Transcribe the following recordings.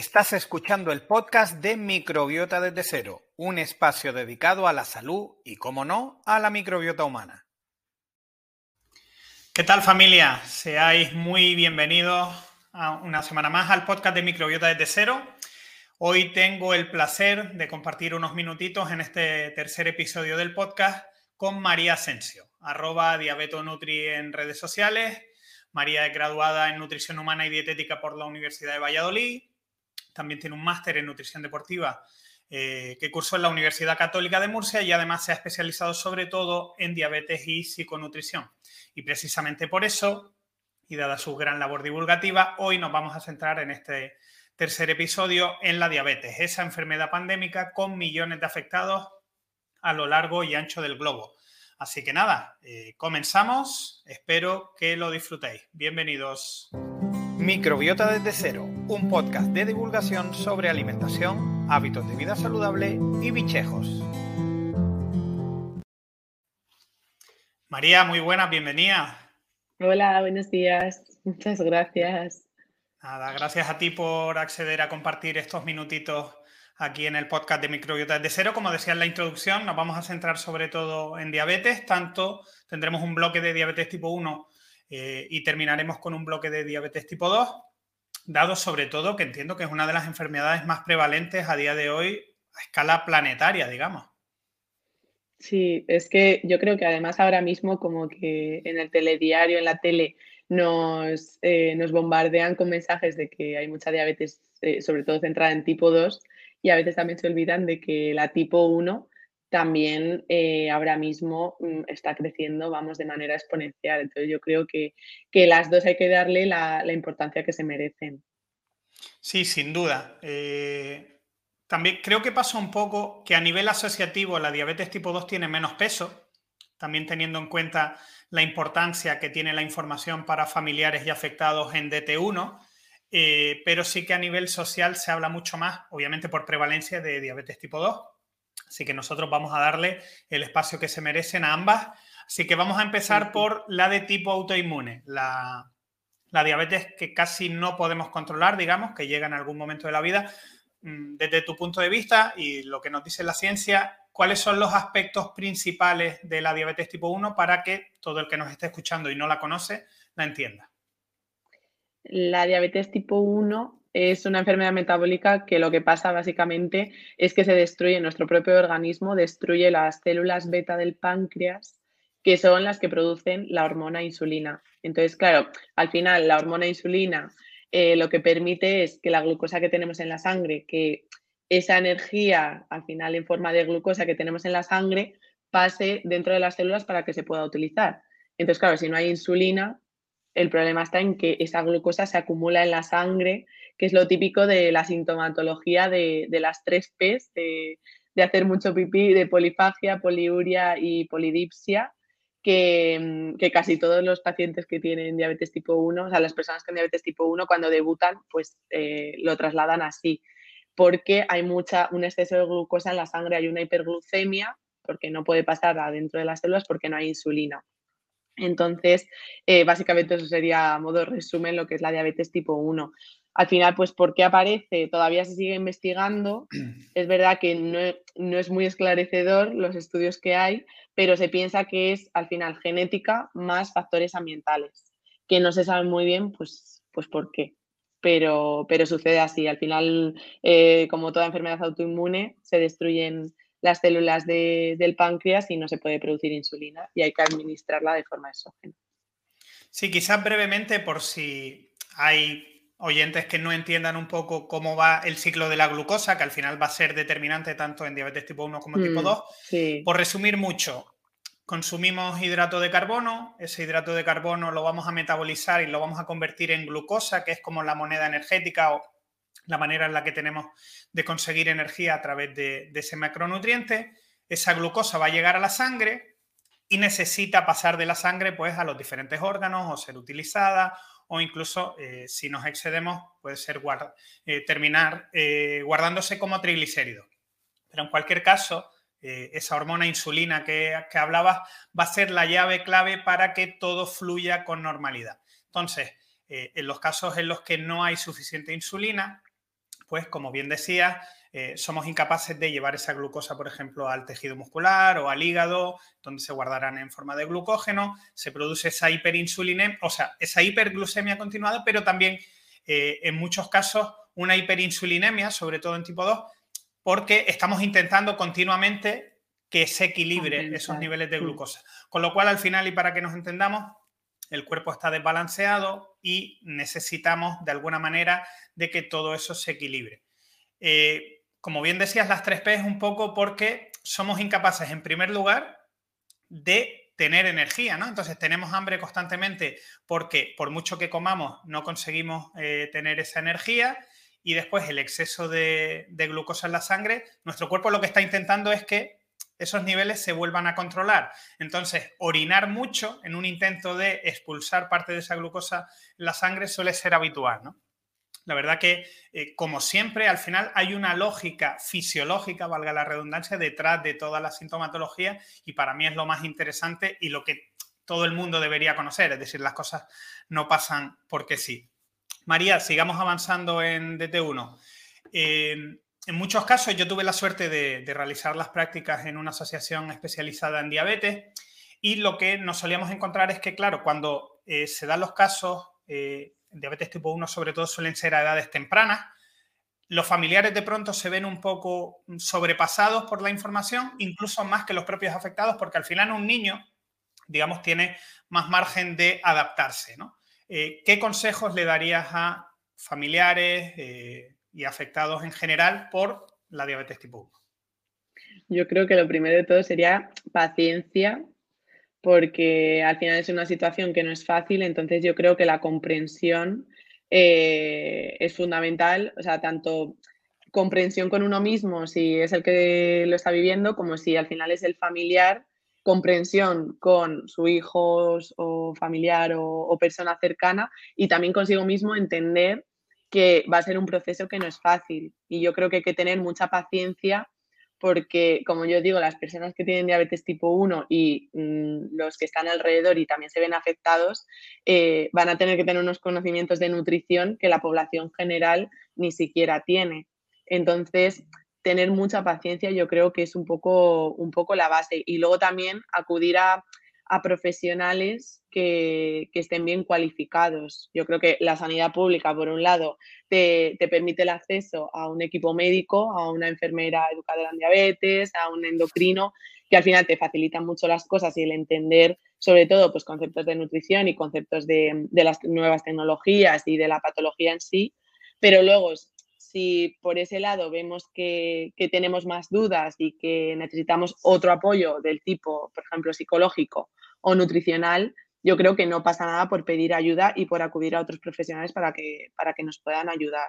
Estás escuchando el podcast de Microbiota desde cero, un espacio dedicado a la salud y, como no, a la microbiota humana. ¿Qué tal familia? Seáis muy bienvenidos a una semana más al podcast de Microbiota desde cero. Hoy tengo el placer de compartir unos minutitos en este tercer episodio del podcast con María Asensio, arroba diabetonutri en redes sociales. María es graduada en nutrición humana y dietética por la Universidad de Valladolid también tiene un máster en nutrición deportiva eh, que cursó en la Universidad Católica de Murcia y además se ha especializado sobre todo en diabetes y psiconutrición. Y precisamente por eso, y dada su gran labor divulgativa, hoy nos vamos a centrar en este tercer episodio en la diabetes, esa enfermedad pandémica con millones de afectados a lo largo y ancho del globo. Así que nada, eh, comenzamos, espero que lo disfrutéis. Bienvenidos. Microbiota desde cero, un podcast de divulgación sobre alimentación, hábitos de vida saludable y bichejos. María, muy buena, bienvenida. Hola, buenos días. Muchas gracias. Nada, gracias a ti por acceder a compartir estos minutitos aquí en el podcast de Microbiota desde cero. Como decía en la introducción, nos vamos a centrar sobre todo en diabetes, tanto tendremos un bloque de diabetes tipo 1 eh, y terminaremos con un bloque de diabetes tipo 2, dado sobre todo que entiendo que es una de las enfermedades más prevalentes a día de hoy a escala planetaria, digamos. Sí, es que yo creo que además ahora mismo como que en el telediario, en la tele, nos, eh, nos bombardean con mensajes de que hay mucha diabetes, eh, sobre todo centrada en tipo 2, y a veces también se olvidan de que la tipo 1 también eh, ahora mismo mm, está creciendo, vamos, de manera exponencial. Entonces yo creo que, las dos hay que darle la, importancia que se merecen. Sí, sin duda. Eh, también creo que pasa un poco que a nivel asociativo la diabetes tipo 2 tiene menos peso, también teniendo en cuenta la importancia que tiene la información para familiares y afectados en DT1, eh, pero sí que a nivel social se habla mucho más, obviamente por prevalencia de diabetes tipo 2 Así que nosotros vamos a darle el espacio que se merecen a ambas. Así que vamos a empezar por la de tipo autoinmune, la, diabetes que casi no podemos controlar, digamos, que llega en algún momento de la vida. Mm, desde tu punto de vista y lo que nos dice la ciencia, ¿cuáles son los aspectos principales de la diabetes tipo 1 para que todo el que nos esté escuchando y no la conoce la entienda? La diabetes tipo 1 es una enfermedad metabólica que lo que pasa básicamente es que se destruye nuestro propio organismo, destruye las células beta del páncreas, que son las que producen la hormona insulina. Entonces, claro, al final la hormona insulina eh, lo que permite es que la glucosa que tenemos en la sangre, que esa energía al final en forma de glucosa que tenemos en la sangre, pase dentro de las células para que se pueda utilizar. Entonces, claro, si no hay insulina, el problema está en que esa glucosa se acumula en la sangre que es lo típico de la sintomatología de, las tres Ps, de, hacer mucho pipí, de polifagia, poliuria y polidipsia, que, casi todos los pacientes que tienen diabetes tipo 1, o sea, las personas con diabetes tipo 1, cuando debutan, pues eh, lo trasladan así, porque hay mucha, un exceso de glucosa en la sangre, hay una hiperglucemia, porque no puede pasar adentro de las células porque no hay insulina. Entonces, eh, básicamente eso sería a modo resumen lo que es la diabetes tipo 1 al final, pues, ¿por qué aparece? Todavía se sigue investigando. Es verdad que no, es muy esclarecedor los estudios que hay, pero se piensa que es al final genética más factores ambientales, que no se sabe muy bien, pues, pues por qué. Pero, pero sucede así. Al final, eh, como toda enfermedad autoinmune, se destruyen las células del páncreas y no se puede producir insulina y hay que administrarla de forma exógena. Sí, quizás brevemente por si hay oyentes que no entiendan un poco cómo va el ciclo de la glucosa, que al final va a ser determinante tanto en diabetes tipo 1 como tipo 2. Mm, Por resumir mucho, consumimos hidrato de carbono, ese hidrato de carbono lo vamos a metabolizar y lo vamos a convertir en glucosa, que es como la moneda energética o la manera en la que tenemos de conseguir energía a través de, ese macronutriente. Esa glucosa va a llegar a la sangre y necesita pasar de la sangre pues, a los diferentes órganos o ser utilizada o incluso eh, si nos excedemos puede ser eh, terminar eh, guardándose como triglicérido. Pero en cualquier caso, esa hormona insulina que, que hablabas va a ser la llave clave para que todo fluya con normalidad. Entonces, en los casos en los que no hay suficiente insulina, pues como bien decía, eh, somos incapaces de llevar esa glucosa, por ejemplo, al tejido muscular o al hígado, donde se guardarán en forma de glucógeno, se produce esa hiperinsulinemia, o sea, esa hiperglucemia continuada, pero también eh, en muchos casos una hiperinsulinemia, sobre todo en tipo 2, porque estamos intentando continuamente que se equilibre esos niveles de glucosa. Con lo cual, al final, y para que nos entendamos, el cuerpo está desbalanceado y necesitamos de alguna manera de que todo eso se equilibre. Eh, como bien decías, las 3P es un poco porque somos incapaces, en primer lugar, de tener energía, ¿no? Entonces tenemos hambre constantemente porque por mucho que comamos no conseguimos eh, tener esa energía y después el exceso de, glucosa en la sangre, nuestro cuerpo lo que está intentando es que esos niveles se vuelvan a controlar. Entonces, orinar mucho en un intento de expulsar parte de esa glucosa en la sangre suele ser habitual, ¿no? La verdad que, eh, como siempre, al final hay una lógica fisiológica, valga la redundancia, detrás de toda la sintomatología y para mí es lo más interesante y lo que todo el mundo debería conocer, es decir, las cosas no pasan porque sí. María, sigamos avanzando en DT1. Eh, en muchos casos yo tuve la suerte de, realizar las prácticas en una asociación especializada en diabetes y lo que nos solíamos encontrar es que, claro, cuando eh, se dan los casos diabetes tipo 1 sobre todo suelen ser a edades tempranas. Los familiares de pronto se ven un poco sobrepasados por la información, incluso más que los propios afectados, porque al final un niño, digamos, tiene más margen de adaptarse. Eh, ¿Qué consejos le darías a familiares eh, y afectados en general por la diabetes tipo 1? Yo creo que lo primero de todo sería paciencia porque al final es una situación que no es fácil, entonces yo creo que la comprensión eh, es fundamental, o sea, tanto comprensión con uno mismo si es el que lo está viviendo, como si al final es el familiar, comprensión con su hijo o familiar o, o persona cercana y también consigo mismo entender que va a ser un proceso que no es fácil y yo creo que hay que tener mucha paciencia porque, como yo digo, las personas que tienen diabetes tipo 1 y mm, los que están alrededor y también se ven afectados, eh, van a tener que tener unos conocimientos de nutrición que la población general ni siquiera tiene. Entonces, tener mucha paciencia yo creo que es un poco, un poco la base. Y luego también acudir a, a profesionales que, estén bien cualificados. Yo creo que la sanidad pública, por un lado, te, permite el acceso a un equipo médico, a una enfermera educadora en diabetes, a un endocrino, que al final te facilitan mucho las cosas y el entender, sobre todo, pues conceptos de nutrición y conceptos de, de las nuevas tecnologías y de la patología en sí. Pero luego, si por ese lado vemos que, tenemos más dudas y que necesitamos otro apoyo del tipo, por ejemplo, psicológico o nutricional, yo creo que no pasa nada por pedir ayuda y por acudir a otros profesionales para que, para que nos puedan ayudar.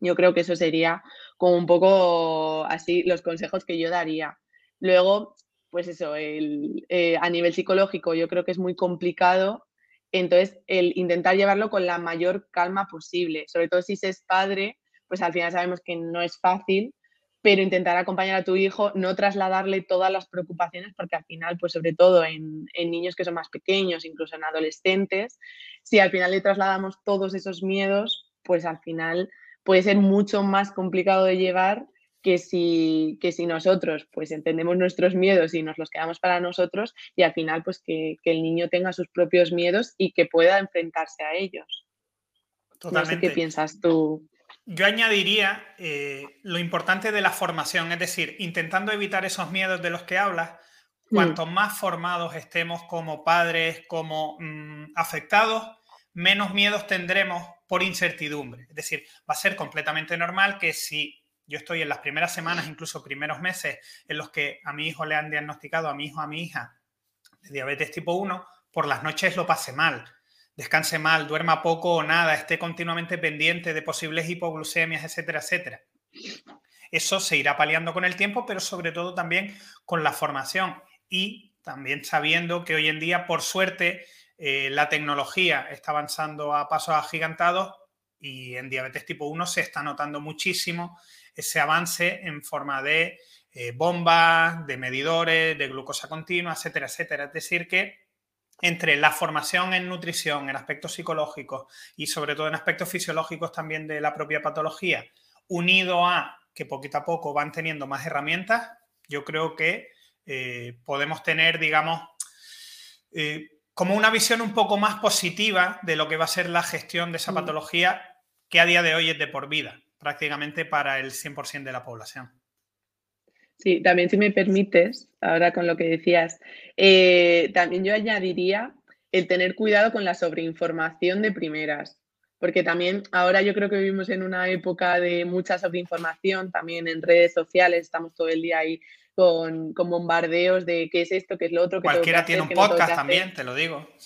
Yo creo que eso sería como un poco así los consejos que yo daría. Luego, pues eso, eh, a nivel psicológico yo creo que es muy complicado entonces, el intentar llevarlo con la mayor calma posible, sobre todo si se es padre, pues al final sabemos que no es fácil, pero intentar acompañar a tu hijo, no trasladarle todas las preocupaciones, porque al final, pues sobre todo en, niños que son más pequeños, incluso en adolescentes, si al final le trasladamos todos esos miedos, pues al final puede ser mucho más complicado de llevar que si, que si nosotros pues entendemos nuestros miedos y nos los quedamos para nosotros y al final pues que, el niño tenga sus propios miedos y que pueda enfrentarse a ellos. Totalmente. No sé qué piensas tú. Yo añadiría eh, lo importante de la formación, es decir, intentando evitar esos miedos de los que hablas, mm. cuanto más formados estemos como padres, como mm, afectados, menos miedos tendremos por incertidumbre. Es decir, va a ser completamente normal que si yo estoy en las primeras semanas, incluso primeros meses, en los que a mi hijo le han diagnosticado, a mi hijo, a mi hija, de diabetes tipo 1, por las noches lo pase mal descanse mal, duerma poco o nada, esté continuamente pendiente de posibles hipoglucemias, etcétera, etcétera. Eso se irá paliando con el tiempo, pero sobre todo también con la formación y también sabiendo que hoy en día, por suerte, eh, la tecnología está avanzando a pasos agigantados y en diabetes tipo 1 se está notando muchísimo ese avance en forma de eh, bombas, de medidores, de glucosa continua, etcétera, etcétera. Es decir, que entre la formación en nutrición, en aspectos psicológicos y sobre todo en aspectos fisiológicos también de la propia patología, unido a que poquito a poco van teniendo más herramientas, yo creo que eh, podemos tener, digamos, eh, como una visión un poco más positiva de lo que va a ser la gestión de esa mm. patología que a día de hoy es de por vida, prácticamente para el 100% de la población. Sí, también si me permites, ahora con lo que decías, eh, también yo añadiría el tener cuidado con la sobreinformación de primeras, porque también ahora yo creo que vivimos en una época de mucha sobreinformación, también en redes sociales, estamos todo el día ahí con, bombardeos de qué es esto, qué es lo otro. Cualquiera tiene un podcast también, te lo digo.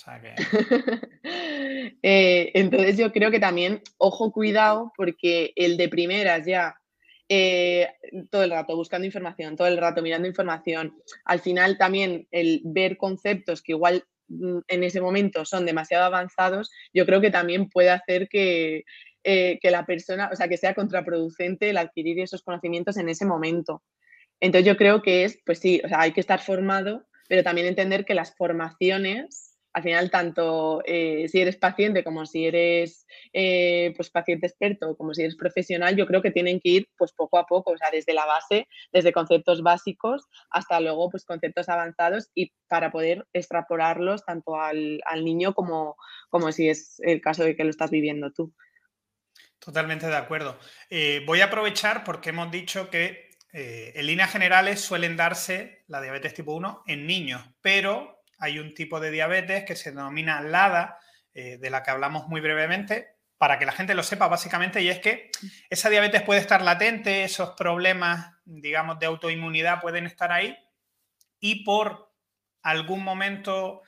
Eh, entonces yo creo que también, ojo, cuidado, porque el de primeras ya eh, todo el rato buscando información, todo el rato mirando información. Al final también el ver conceptos que igual mm, en ese momento son demasiado avanzados, yo creo que también puede hacer que, eh, que la persona, o sea, que sea contraproducente el adquirir esos conocimientos en ese momento. Entonces yo creo que es, pues sí, o sea, hay que estar formado, pero también entender que las formaciones, al final, tanto eh, si eres paciente como si eres eh, pues paciente experto, como si eres profesional, yo creo que tienen que ir pues poco a poco, o sea, desde la base, desde conceptos básicos hasta luego pues conceptos avanzados y para poder extrapolarlos tanto al, niño como, como si es el caso de que lo estás viviendo tú. Totalmente de acuerdo. Eh, voy a aprovechar porque hemos dicho que en líneas generales suelen darse la diabetes tipo 1 en niños, pero hay un tipo de diabetes que se denomina LADA, eh, de la que hablamos muy brevemente, para que la gente lo sepa básicamente, y es que esa diabetes puede estar latente, esos problemas, digamos, de autoinmunidad pueden estar ahí, y por algún momento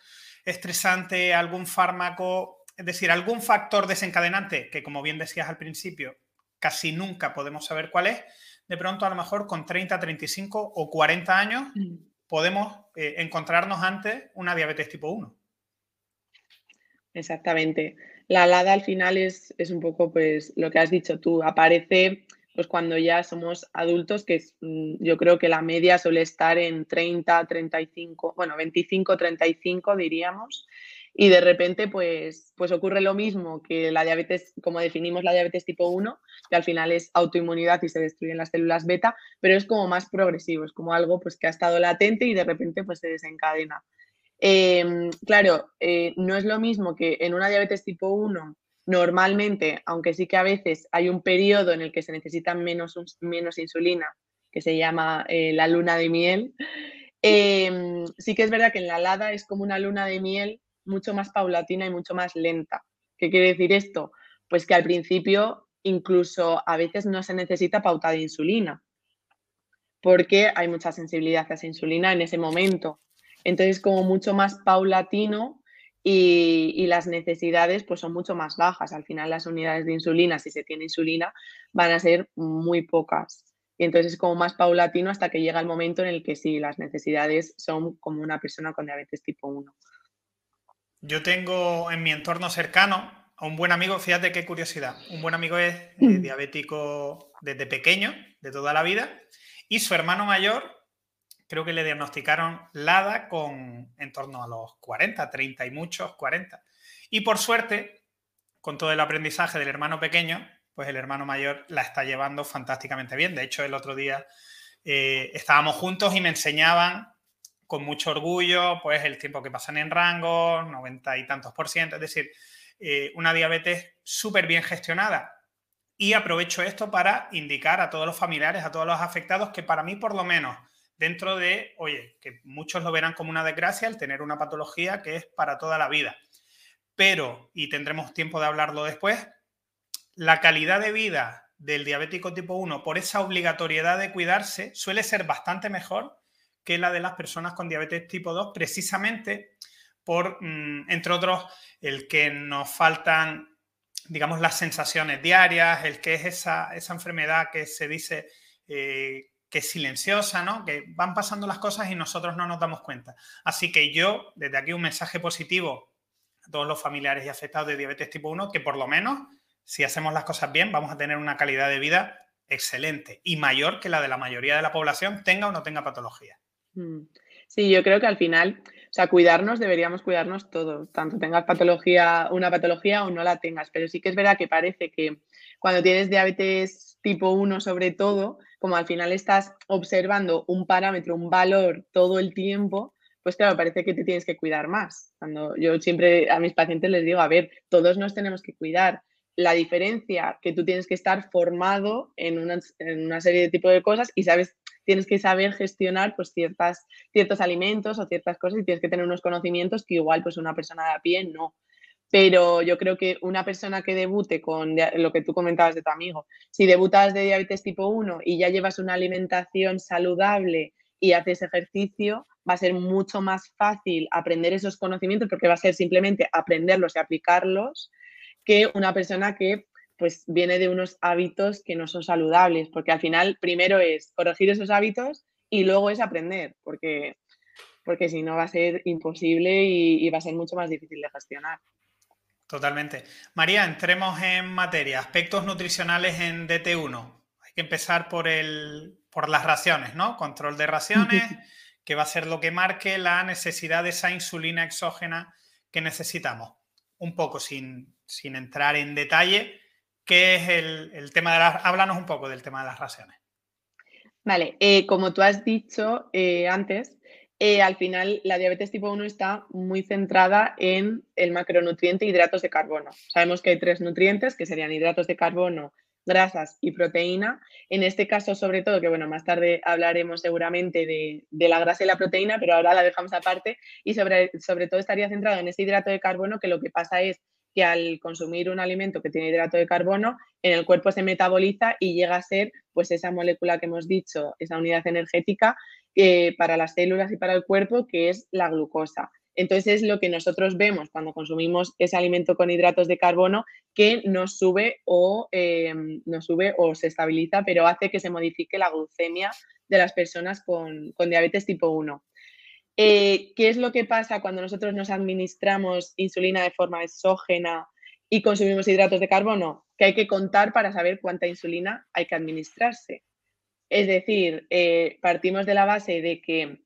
estresante, algún fármaco, es decir, algún factor desencadenante, que como bien decías al principio, casi nunca podemos saber cuál es, de pronto a lo mejor con 30, 35 o 40 años mm. Podemos eh, encontrarnos ante una diabetes tipo 1. Exactamente. La LADA al final es, es, un poco pues lo que has dicho tú, aparece pues cuando ya somos adultos, que mm, yo creo que la media suele estar en 30, 35, bueno, 25, 35 diríamos, y de repente pues, pues ocurre lo mismo que la diabetes, como definimos la diabetes tipo 1, que al final es autoinmunidad y se destruyen las células beta, pero es como más progresivo, es como algo pues que ha estado latente y de repente pues se desencadena. Em, claro, eh, no es lo mismo que en una diabetes tipo 1 normalmente, aunque sí que a veces hay un periodo en el que se necesita menos, menos insulina, que se llama eh, la luna de miel, em, sí que es verdad que en la LADA es como una luna de miel mucho más paulatina y mucho más lenta. ¿Qué quiere decir esto? Pues que al principio incluso a veces no se necesita pauta de insulina, porque hay mucha sensibilidad a esa insulina en ese momento. Entonces, como mucho más paulatino y, las necesidades pues son mucho más bajas. Al final las unidades de insulina, si se tiene insulina, van a ser muy pocas. Y entonces es como más paulatino hasta que llega el momento en el que sí, las necesidades son como una persona con diabetes tipo 1. Yo tengo en mi entorno cercano a un buen amigo, fíjate qué curiosidad, un buen amigo es eh, mm. diabético desde pequeño, de toda la vida, y su hermano mayor, creo que le diagnosticaron LADA con en torno a los 40, 30 y muchos, 40. Y por suerte, con todo el aprendizaje del hermano pequeño, pues el hermano mayor la está llevando fantásticamente bien. De hecho, el otro día eh, estábamos juntos y me enseñaban con mucho orgullo, pues el tiempo que pasan en rango, 90 y tantos por ciento, es decir, eh, una diabetes súper bien gestionada. Y aprovecho esto para indicar a todos los familiares, a todos los afectados, que para mí por lo menos, dentro de, oye, que muchos lo verán como una desgracia el tener una patología que es para toda la vida. Pero, y tendremos tiempo de hablarlo después, la calidad de vida del diabético tipo 1 por esa obligatoriedad de cuidarse suele ser bastante mejor que la de las personas con diabetes tipo 2, precisamente por, mm, entre otros, el que nos faltan, digamos, las sensaciones diarias, el que es esa, esa enfermedad que se dice eh, que es silenciosa, ¿no? Que van pasando las cosas y nosotros no nos damos cuenta. Así que yo, desde aquí, un mensaje positivo a todos los familiares y afectados de diabetes tipo 1, que por lo menos, si hacemos las cosas bien, vamos a tener una calidad de vida excelente y mayor que la de la mayoría de la población, tenga o no tenga patología. Mm. Sí, yo creo que al final, o sea, cuidarnos deberíamos cuidarnos todos, tanto tengas patología, una patología o no la tengas, pero sí que es verdad que parece que cuando tienes diabetes tipo 1 sobre todo, como al final estás observando un parámetro, un valor todo el tiempo, pues claro, parece que te tienes que cuidar más. Cuando yo siempre a mis pacientes les digo, a ver, todos nos tenemos que cuidar. La diferencia que tú tienes que estar formado en una, en una serie de tipos de cosas y sabes, tienes que saber gestionar pues ciertas, ciertos alimentos o ciertas cosas y tienes que tener unos conocimientos que igual pues una persona de a pie no. Pero yo creo que una persona que debute con lo que tú comentabas de tu amigo, si debutas de diabetes tipo 1 y ya llevas una alimentación saludable y haces ejercicio, va a ser mucho más fácil aprender esos conocimientos porque va a ser simplemente aprenderlos y aplicarlos que una persona que pues viene de unos hábitos que no son saludables, porque al final primero es corregir esos hábitos y luego es aprender, porque, porque si no va a ser imposible y va a ser mucho más difícil de gestionar. Totalmente. María, entremos en materia. Aspectos nutricionales en DT1. Hay que empezar por, el, por las raciones, ¿no? Control de raciones, que va a ser lo que marque la necesidad de esa insulina exógena que necesitamos. Un poco sin, entrar en detalle, ¿qué es el, tema de las... Háblanos un poco del tema de las raciones. Vale, eh, como tú has dicho eh, antes, eh, al final la diabetes tipo 1 está muy centrada en el macronutriente hidratos de carbono. Sabemos que hay tres nutrientes, que serían hidratos de carbono, grasas y proteína. En este caso, sobre todo, que bueno, más tarde hablaremos seguramente de, la grasa y la proteína, pero ahora la dejamos aparte, y sobre, sobre todo estaría centrado en ese hidrato de carbono, que lo que pasa es que al consumir un alimento que tiene hidrato de carbono, en el cuerpo se metaboliza y llega a ser pues esa molécula que hemos dicho, esa unidad energética eh, para las células y para el cuerpo, que es la glucosa. Entonces es lo que nosotros vemos cuando consumimos ese alimento con hidratos de carbono que nos sube o, eh, sube o se estabiliza, pero hace que se modifique la glucemia de las personas con, diabetes tipo 1. Eh, ¿Qué es lo que pasa cuando nosotros nos administramos insulina de forma exógena y consumimos hidratos de carbono? Que hay que contar para saber cuánta insulina hay que administrarse. Es decir, eh, partimos de la base de que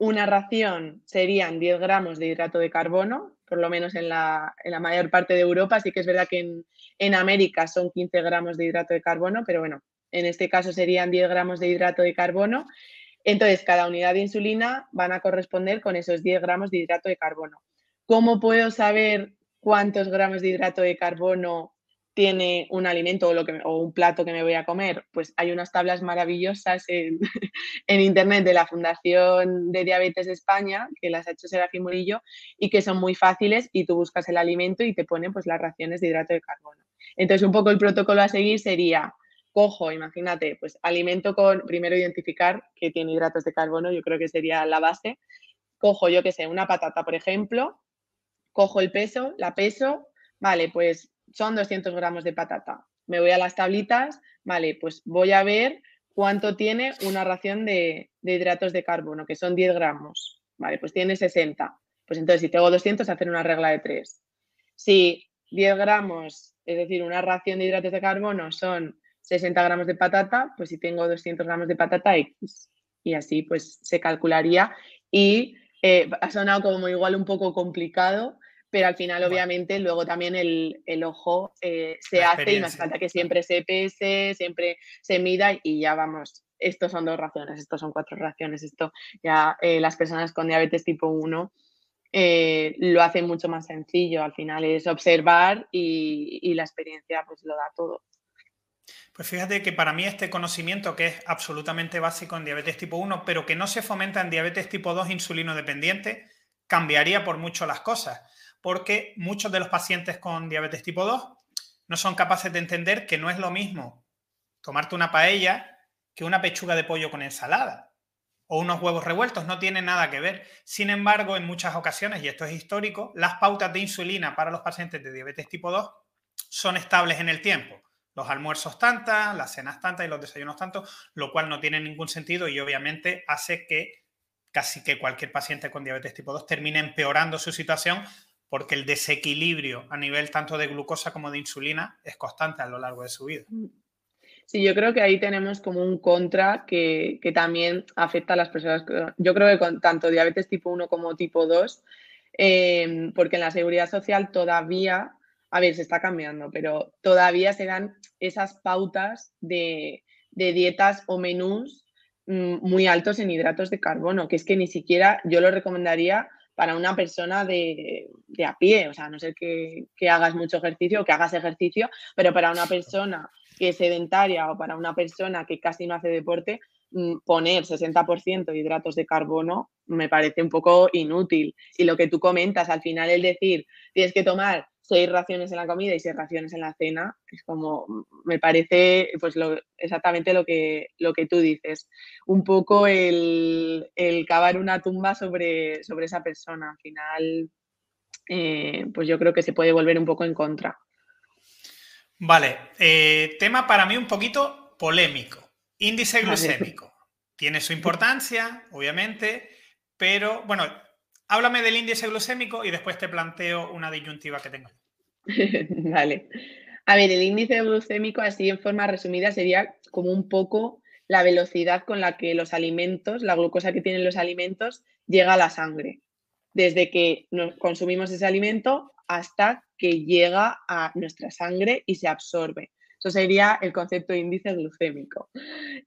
una ración serían 10 gramos de hidrato de carbono, por lo menos en la, mayor parte de Europa. Sí que es verdad que en, América son 15 gramos de hidrato de carbono, pero bueno, en este caso serían 10 gramos de hidrato de carbono. Entonces, cada unidad de insulina van a corresponder con esos 10 gramos de hidrato de carbono. ¿Cómo puedo saber cuántos gramos de hidrato de carbono tiene un alimento o, lo que, o un plato que me voy a comer, pues hay unas tablas maravillosas en, internet de la Fundación de Diabetes de España, que las ha hecho Serafín Murillo, y que son muy fáciles y tú buscas el alimento y te ponen pues las raciones de hidrato de carbono. Entonces, un poco el protocolo a seguir sería, cojo, imagínate, pues alimento con, primero identificar que tiene hidratos de carbono, yo creo que sería la base. Cojo, yo qué sé, una patata, por ejemplo, cojo el peso, la peso, vale, pues son 200 gramos de patata. Me voy a las tablitas, vale, pues voy a ver cuánto tiene una ración de, hidratos de carbono, que son 10 gramos. Vale, pues tiene 60. Pues entonces, si tengo 200, hacer una regla de 3. Si 10 gramos, es decir, una ración de hidratos de carbono son 60 gramos de patata, pues si tengo 200 gramos de patata, X. Y así pues se calcularía. Y eh, ha sonado como igual un poco complicado, pero al final obviamente luego también el, ojo eh, se hace y nos falta que siempre se pese, siempre se mida y ya vamos, estos son dos raciones, estos son cuatro raciones, esto ya eh, las personas con diabetes tipo 1 eh, lo hacen mucho más sencillo, al final es observar y, y la experiencia pues lo da todo. Pues fíjate que para mí este conocimiento que es absolutamente básico en diabetes tipo 1, pero que no se fomenta en diabetes tipo 2 insulino dependiente, cambiaría por mucho las cosas porque muchos de los pacientes con diabetes tipo 2 no son capaces de entender que no es lo mismo tomarte una paella que una pechuga de pollo con ensalada o unos huevos revueltos, no tiene nada que ver. Sin embargo, en muchas ocasiones, y esto es histórico, las pautas de insulina para los pacientes de diabetes tipo 2 son estables en el tiempo. Los almuerzos tantas, las cenas tantas y los desayunos tantos, lo cual no tiene ningún sentido y obviamente hace que casi que cualquier paciente con diabetes tipo 2 termine empeorando su situación porque el desequilibrio a nivel tanto de glucosa como de insulina es constante a lo largo de su vida. Mm. Sí, yo creo que ahí tenemos como un contra que, también afecta a las personas. Yo creo que con tanto diabetes tipo 1 como tipo 2, em, porque en la seguridad social todavía a ver, se está cambiando, pero todavía se dan esas pautas de, dietas o menús mm, muy altos en hidratos de carbono, que es que ni siquiera yo lo recomendaría para una persona de, a pie, o sea, no sé que, que, hagas mucho ejercicio o que hagas ejercicio, pero para una persona que es sedentaria o para una persona que casi no hace deporte, Mm, poner 60% de hidratos de carbono me parece un poco inútil. Y lo que tú comentas, al final el decir, tienes que tomar seis raciones en la comida y seis raciones en la cena, es como, me parece pues exactamente lo que, lo que tú dices. Un poco el, cavar una tumba sobre, sobre esa persona. Al final, eh, pues yo creo que se puede volver un poco en contra. Vale, eh, tema para mí un poquito polémico. Índice glucémico. Tiene su importancia, obviamente, pero bueno, háblame del índice glucémico y después te planteo una disyuntiva que tengo. vale. A ver, el índice glucémico, así en forma resumida, sería como un poco la velocidad con la que los alimentos, la glucosa que tienen los alimentos, llega a la sangre. Desde que consumimos ese alimento hasta que llega a nuestra sangre y se absorbe. Eso sería el concepto de índice glucémico.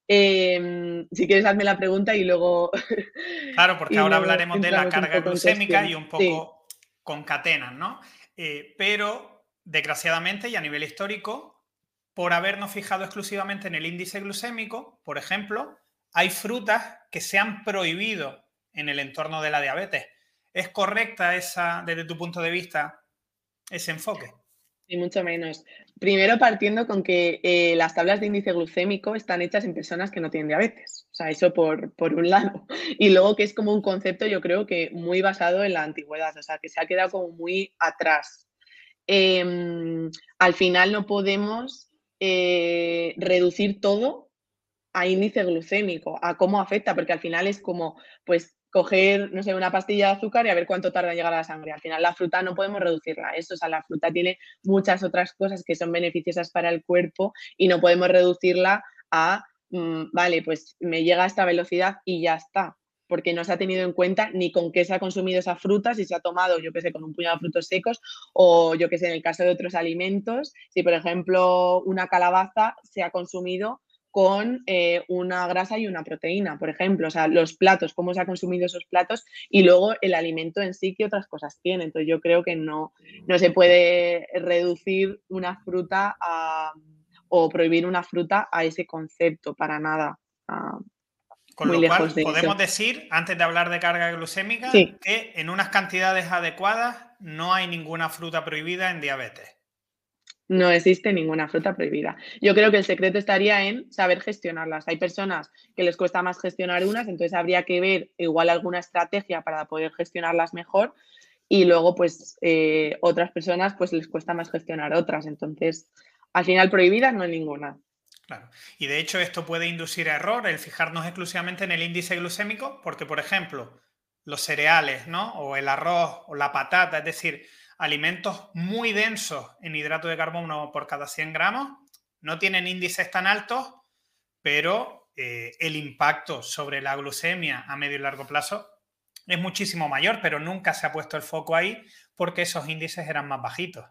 Em, si quieres, hazme la pregunta y luego... Claro, porque ahora hablaremos de la carga glucémica y un poco concatenan, ¿no? Eh, pero, desgraciadamente, y a nivel histórico, por habernos fijado exclusivamente en el índice glucémico, por ejemplo, hay frutas que se han prohibido en el entorno de la diabetes. ¿Es correcta esa, desde tu punto de vista, ese enfoque? Y mucho menos. Primero partiendo con que eh, las tablas de índice glucémico están hechas en personas que no tienen diabetes. O sea, eso por, por, un lado. Y luego que es como un concepto, yo creo que muy basado en la antigüedad, o sea, que se ha quedado como muy atrás. Em, al final no podemos eh, reducir todo a índice glucémico, a cómo afecta, porque al final es como, pues coger, no sé, una pastilla de azúcar y a ver cuánto tarda en llegar a la sangre. Al final la fruta no podemos reducirla eso, o sea, la fruta tiene muchas otras cosas que son beneficiosas para el cuerpo y no podemos reducirla a, mm, vale, pues me llega a esta velocidad y ya está, porque no se ha tenido en cuenta ni con qué se ha consumido esa fruta, si se ha tomado, yo qué sé, con un puñado de frutos secos o yo qué sé, en el caso de otros alimentos, si por ejemplo una calabaza se ha consumido con eh, una grasa y una proteína, por ejemplo, o sea, los platos, cómo se ha consumido esos platos y luego el alimento en sí, qué otras cosas tiene. Entonces yo creo que no, no se puede reducir una fruta o prohibir una fruta a ese concepto para nada. con lo cual, podemos decir, antes de hablar de carga glucémica, que en unas cantidades adecuadas no hay ninguna fruta prohibida en diabetes. No existe ninguna fruta prohibida. Yo creo que el secreto estaría en saber gestionarlas. Hay personas que les cuesta más gestionar unas, entonces habría que ver igual alguna estrategia para poder gestionarlas mejor y luego pues eh, otras personas pues les cuesta más gestionar otras. Entonces, al final prohibidas no hay ninguna. Claro. Y de hecho esto puede inducir error el fijarnos exclusivamente en el índice glucémico, porque por ejemplo, los cereales, ¿no? O el arroz o la patata, es decir, alimentos muy densos en hidrato de carbono por cada 100 gramos, no tienen índices tan altos, pero eh, el impacto sobre la glucemia a medio y largo plazo es muchísimo mayor, pero nunca se ha puesto el foco ahí porque esos índices eran más bajitos.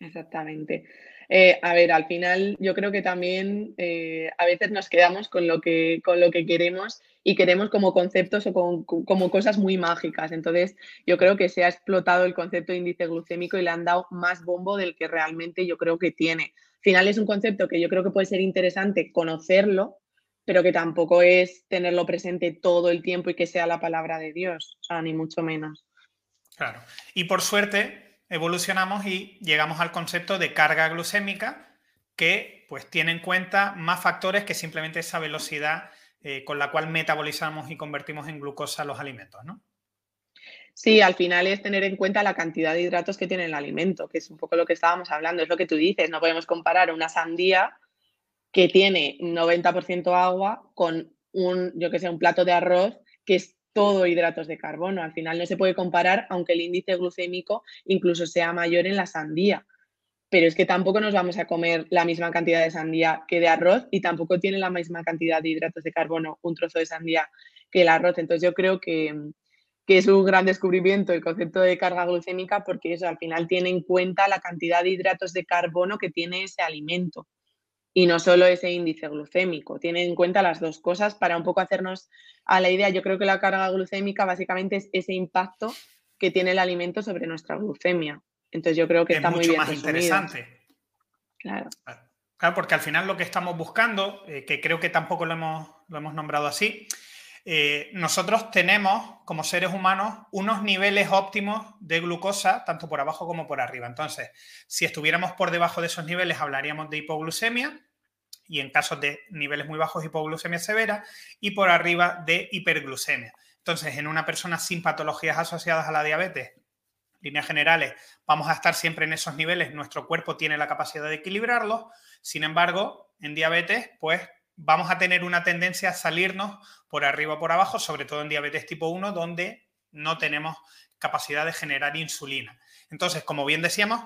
Exactamente. Eh, a ver, al final yo creo que también eh, a veces nos quedamos con lo que, con lo que queremos y queremos como conceptos o como cosas muy mágicas. Entonces, yo creo que se ha explotado el concepto de índice glucémico y le han dado más bombo del que realmente yo creo que tiene. Al final es un concepto que yo creo que puede ser interesante conocerlo, pero que tampoco es tenerlo presente todo el tiempo y que sea la palabra de Dios, ni mucho menos. Claro. Y por suerte evolucionamos y llegamos al concepto de carga glucémica que pues tiene en cuenta más factores que simplemente esa velocidad eh, con la cual metabolizamos y convertimos en glucosa los alimentos, ¿no? Sí, al final es tener en cuenta la cantidad de hidratos que tiene el alimento, que es un poco lo que estábamos hablando, es lo que tú dices, no podemos comparar una sandía que tiene 90% agua con un, yo que sé, un plato de arroz que es todo hidratos de carbono. Al final no se puede comparar, aunque el índice glucémico incluso sea mayor en la sandía pero es que tampoco nos vamos a comer la misma cantidad de sandía que de arroz y tampoco tiene la misma cantidad de hidratos de carbono un trozo de sandía que el arroz. Entonces yo creo que, que es un gran descubrimiento el concepto de carga glucémica porque eso al final tiene en cuenta la cantidad de hidratos de carbono que tiene ese alimento y no solo ese índice glucémico. Tiene en cuenta las dos cosas para un poco hacernos a la idea. Yo creo que la carga glucémica básicamente es ese impacto que tiene el alimento sobre nuestra glucemia. Entonces yo creo que está muy bien más interesante. Claro. Claro, porque al final lo que estamos buscando, eh, que creo que tampoco lo hemos, lo hemos nombrado así, eh, nosotros tenemos como seres humanos unos niveles óptimos de glucosa, tanto por abajo como por arriba. Entonces, si estuviéramos por debajo de esos niveles, hablaríamos de hipoglucemia y en casos de niveles muy bajos, hipoglucemia severa y por arriba de hiperglucemia. Entonces, en una persona sin patologías asociadas a la diabetes, líneas generales, vamos a estar siempre en esos niveles, nuestro cuerpo tiene la capacidad de equilibrarlos. Sin embargo, en diabetes, pues vamos a tener una tendencia a salirnos por arriba o por abajo, sobre todo en diabetes tipo 1, donde no tenemos capacidad de generar insulina. Entonces, como bien decíamos,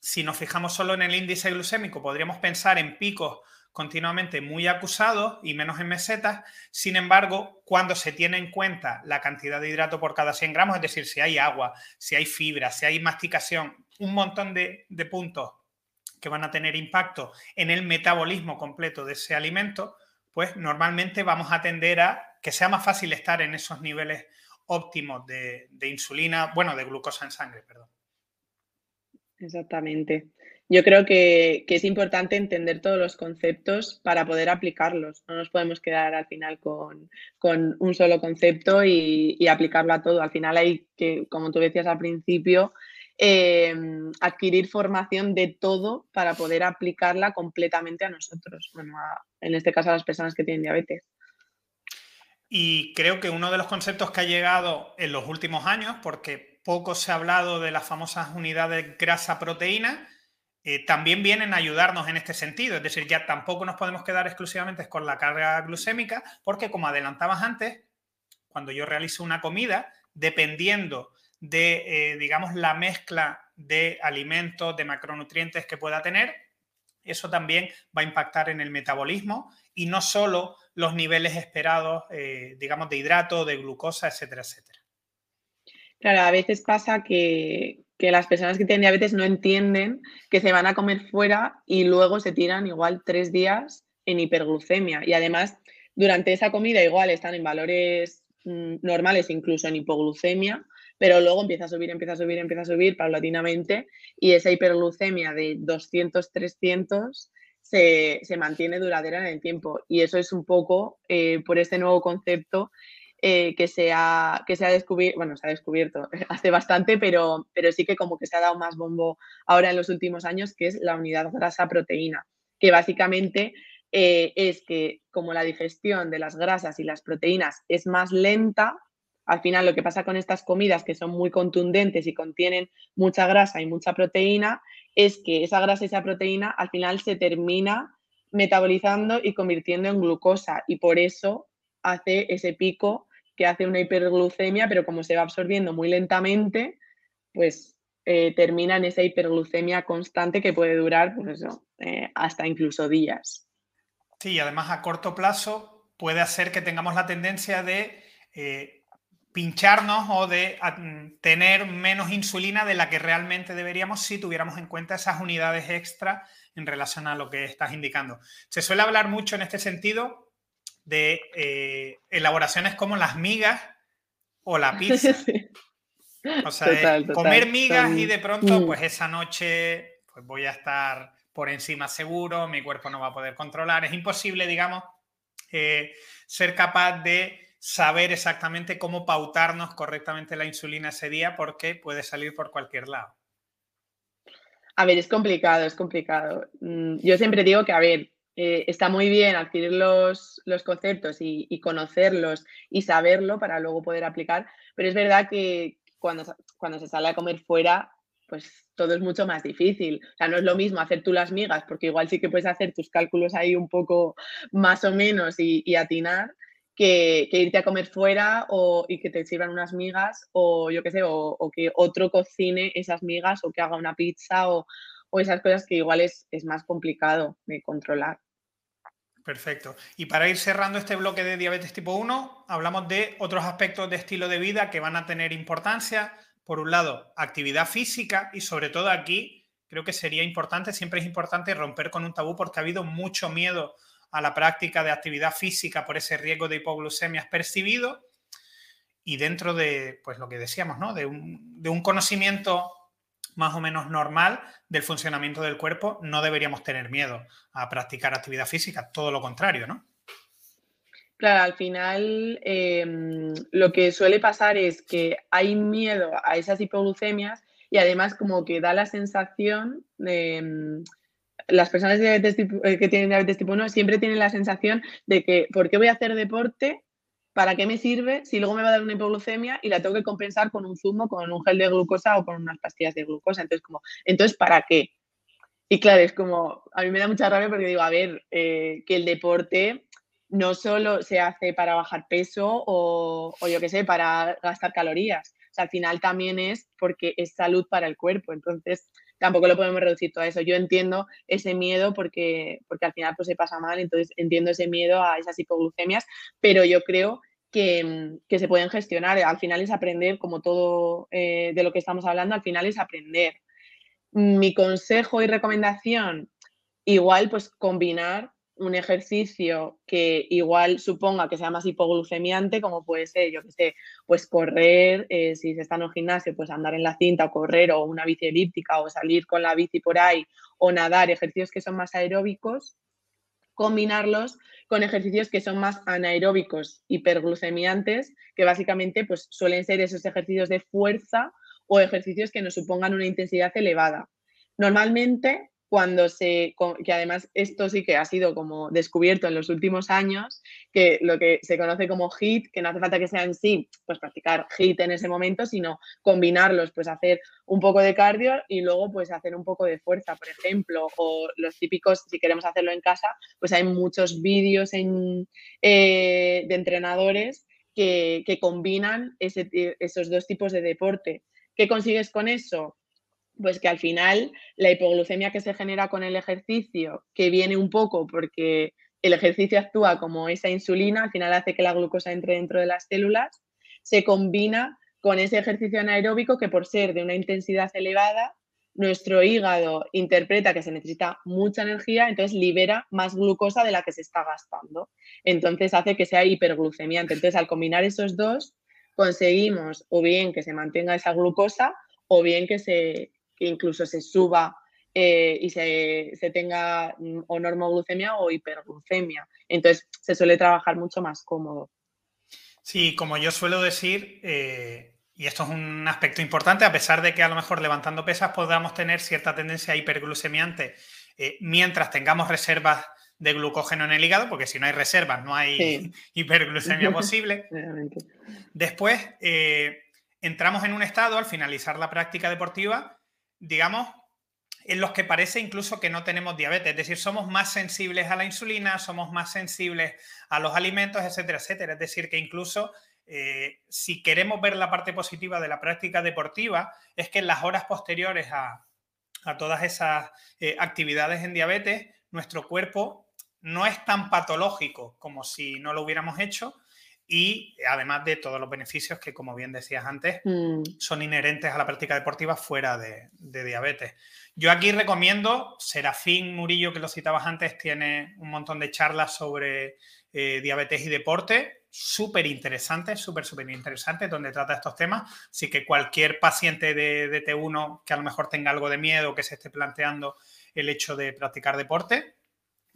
si nos fijamos solo en el índice glucémico, podríamos pensar en picos continuamente muy acusados y menos en mesetas. Sin embargo, cuando se tiene en cuenta la cantidad de hidrato por cada 100 gramos, es decir, si hay agua, si hay fibra, si hay masticación, un montón de, de puntos que van a tener impacto en el metabolismo completo de ese alimento, pues normalmente vamos a tender a que sea más fácil estar en esos niveles óptimos de, insulina, bueno, de glucosa en sangre, perdón. Exactamente. Yo creo que, es importante entender todos los conceptos para poder aplicarlos. No nos podemos quedar al final con, un solo concepto y, y, aplicarlo a todo. Al final hay que, como tú decías al principio, Em, adquirir formación de todo para poder aplicarla completamente a nosotros, bueno, en este caso a las personas que tienen diabetes. Y creo que uno de los conceptos que ha llegado en los últimos años, porque poco se ha hablado de las famosas unidades grasa-proteína, eh, también vienen a ayudarnos en este sentido. Es decir, ya tampoco nos podemos quedar exclusivamente con la carga glucémica, porque como adelantabas antes, cuando yo realizo una comida, dependiendo de, eh, digamos, la mezcla de alimentos, de macronutrientes que pueda tener, eso también va a impactar en el metabolismo y no solo los niveles esperados, eh, digamos, de hidrato, de glucosa, etcétera, etcétera. Claro, a veces pasa que, que, las personas que tienen diabetes no entienden que se van a comer fuera y luego se tiran igual tres días en hiperglucemia. Y además, durante esa comida igual están en valores mm, normales, incluso en hipoglucemia, pero luego empieza a subir, empieza a subir, empieza a subir paulatinamente y esa hiperglucemia de 200, 300 se, mantiene duradera en el tiempo. Y eso es un poco eh, por este nuevo concepto eh, que, se ha, que se ha descubierto, bueno, se ha descubierto hace bastante, pero, pero sí que como que se ha dado más bombo ahora en los últimos años, que es la unidad grasa-proteína, que básicamente eh, es que como la digestión de las grasas y las proteínas es más lenta, al final lo que pasa con estas comidas que son muy contundentes y contienen mucha grasa y mucha proteína es que esa grasa y esa proteína al final se termina metabolizando y convirtiendo en glucosa y por eso hace ese pico que hace una hiperglucemia, pero como se va absorbiendo muy lentamente, pues eh, termina en esa hiperglucemia constante que puede durar pues eh, hasta incluso días. Sí, además a corto plazo puede hacer que tengamos la tendencia de eh, pincharnos o de mm, tener menos insulina de la que realmente deberíamos si tuviéramos en cuenta esas unidades extra en relación a lo que estás indicando. Se suele hablar mucho en este sentido de eh, elaboraciones como las migas o la pizza. O sea, comer migas y de pronto, mm. pues esa noche pues voy a estar por encima seguro, mi cuerpo no va a poder controlar. Es imposible, digamos, eh, ser capaz de saber exactamente cómo pautarnos correctamente la insulina ese día porque puede salir por cualquier lado. A ver, es complicado, es complicado. Mm, yo siempre digo que, a ver, eh, está muy bien adquirir los, conceptos y, conocerlos y saberlo para luego poder aplicar, pero es verdad que cuando, cuando se sale a comer fuera, pues todo es mucho más difícil. O sea, no es lo mismo hacer tú las migas, porque igual sí que puedes hacer tus cálculos ahí un poco más o menos y atinar, que, irte a comer fuera o, y que te sirvan unas migas o yo qué sé, o, que otro cocine esas migas o que haga una pizza o, esas cosas que igual es, más complicado de controlar. Perfecto. Y para ir cerrando este bloque de diabetes tipo 1, hablamos de otros aspectos de estilo de vida que van a tener importancia. Por un lado, actividad física y sobre todo aquí creo que sería importante, siempre es importante romper con un tabú porque ha habido mucho miedo a la práctica de actividad física por ese riesgo de hipoglucemias percibido y dentro de, pues lo que decíamos, ¿no? De un, de un conocimiento más o menos normal del funcionamiento del cuerpo, no deberíamos tener miedo a practicar actividad física, todo lo contrario, ¿no? Claro, al final em, lo que suele pasar es que hay miedo a esas hipoglucemias y además como que da la sensación de... Las personas eh, que tienen diabetes tipo 1 siempre tienen la sensación de que, ¿por qué voy a hacer deporte ¿para qué me sirve si luego me va a dar una hipoglucemia y la tengo que compensar con un zumo, con un gel de glucosa o con unas pastillas de glucosa? Entonces, como, entonces, ¿para qué? Y claro, es como, a mí me da mucha rabia porque digo, a ver, eh, que el deporte no solo se hace para bajar peso o, o yo qué sé, para gastar calorías. O sea, al final también es porque es salud para el cuerpo. Entonces, tampoco lo podemos reducir todo a eso. Yo entiendo ese miedo porque, porque al final pues se pasa mal, entonces entiendo ese miedo a esas hipoglucemias, pero yo creo que, se pueden gestionar. Al final es aprender, como todo eh, de lo que estamos hablando, al final es aprender. Mi consejo y recomendación, igual pues combinar un ejercicio que igual suponga que sea más hipoglucemiante, como puede ser, yo que sé, pues correr, eh, si se está en un gimnasio, pues andar en la cinta o correr o una bici elíptica o salir con la bici por ahí o nadar, ejercicios que son más aeróbicos, combinarlos con ejercicios que son más anaeróbicos, hiperglucemiantes, que básicamente pues suelen ser esos ejercicios de fuerza o ejercicios que nos supongan una intensidad elevada. Normalmente cuando se, que además esto sí que ha sido como descubierto en los últimos años, que lo que se conoce como HIT, que no hace falta que sea en sí, pues practicar HIT en ese momento, sino combinarlos, pues hacer un poco de cardio y luego pues hacer un poco de fuerza, por ejemplo, o los típicos, si queremos hacerlo en casa, pues hay muchos vídeos eh, de entrenadores que, que combinan ese, esos dos tipos de deporte. ¿Qué consigues con eso? Pues que al final la hipoglucemia que se genera con el ejercicio, que viene un poco porque el ejercicio actúa como esa insulina, al final hace que la glucosa entre dentro de las células, se combina con ese ejercicio anaeróbico que por ser de una intensidad elevada, nuestro hígado interpreta que se necesita mucha energía, entonces libera más glucosa de la que se está gastando. Entonces hace que sea hiperglucemiante. Entonces al combinar esos dos, conseguimos o bien que se mantenga esa glucosa o bien que se, que incluso se suba eh, y se, tenga mm, o normoglucemia o hiperglucemia. Entonces se suele trabajar mucho más cómodo. Sí, como yo suelo decir, eh, y esto es un aspecto importante, a pesar de que a lo mejor levantando pesas podamos tener cierta tendencia hiperglucemiante eh, mientras tengamos reservas de glucógeno en el hígado, porque si no hay reservas no hay hiperglucemia posible. Después entramos en un estado al finalizar la práctica deportiva digamos, en los que parece incluso que no tenemos diabetes. Es decir, somos más sensibles a la insulina, somos más sensibles a los alimentos, etcétera, etcétera. Es decir, que incluso eh, si queremos ver la parte positiva de la práctica deportiva, es que en las horas posteriores a, todas esas eh, actividades en diabetes, nuestro cuerpo no es tan patológico como si no lo hubiéramos hecho, y además de todos los beneficios que, como bien decías antes, mm. son inherentes a la práctica deportiva fuera de, diabetes. Yo aquí recomiendo, Serafín Murillo, que lo citabas antes, tiene un montón de charlas sobre eh, diabetes y deporte, súper interesantes, súper, súper interesantes, donde trata estos temas. Así que cualquier paciente de, de T1 que a lo mejor tenga algo de miedo, que se esté planteando el hecho de practicar deporte,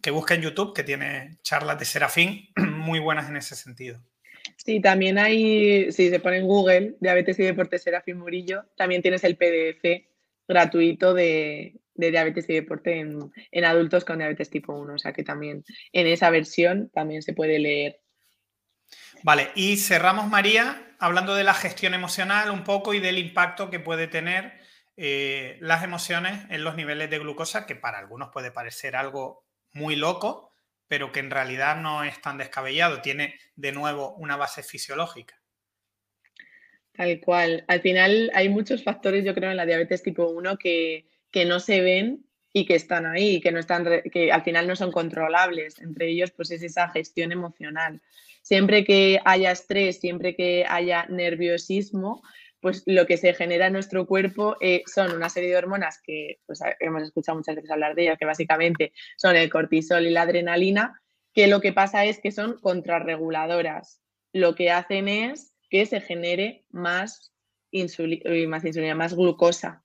que busque en YouTube, que tiene charlas de Serafín muy buenas en ese sentido. Sí, también hay, si se pone en Google, Diabetes y Deporte Serafín Murillo, también tienes el PDF gratuito de, diabetes y deporte en, adultos con diabetes tipo 1. O sea que también en esa versión también se puede leer. Vale, y cerramos, María, hablando de la gestión emocional un poco y del impacto que puede tener eh, las emociones en los niveles de glucosa, que para algunos puede parecer algo muy loco, pero que en realidad no es tan descabellado, tiene de nuevo una base fisiológica. Tal cual. Al final hay muchos factores, yo creo, en la diabetes tipo 1 que, no se ven y que están ahí, que no están, que al final no son controlables. Entre ellos, pues es esa gestión emocional. Siempre que haya estrés, siempre que haya nerviosismo, pues lo que se genera en nuestro cuerpo eh, son una serie de hormonas que pues, hemos escuchado muchas veces hablar de ellas, que básicamente son el cortisol y la adrenalina, que lo que pasa es que son contrarreguladoras. Lo que hacen es que se genere más insulina, más, insulina, más glucosa.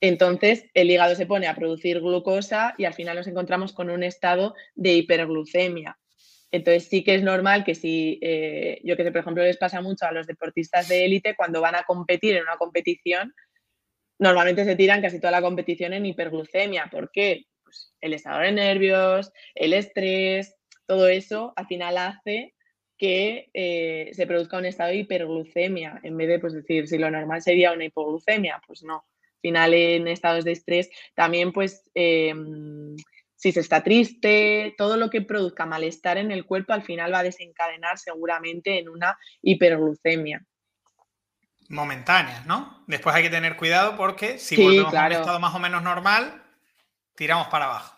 Entonces, el hígado se pone a producir glucosa y al final nos encontramos con un estado de hiperglucemia. Entonces, sí que es normal que si, eh, yo que sé, por ejemplo, les pasa mucho a los deportistas de élite cuando van a competir en una competición, normalmente se tiran casi toda la competición en hiperglucemia. ¿Por qué? Pues el estado de nervios, el estrés, todo eso al final hace que eh, se produzca un estado de hiperglucemia, en vez de pues, decir si lo normal sería una hipoglucemia, pues no. Al final en estados de estrés también pues em, si se está triste, todo lo que produzca malestar en el cuerpo al final va a desencadenar seguramente en una hiperglucemia. Momentáneas, ¿no? Después hay que tener cuidado porque si volvemos a un estado más o menos normal, tiramos para abajo.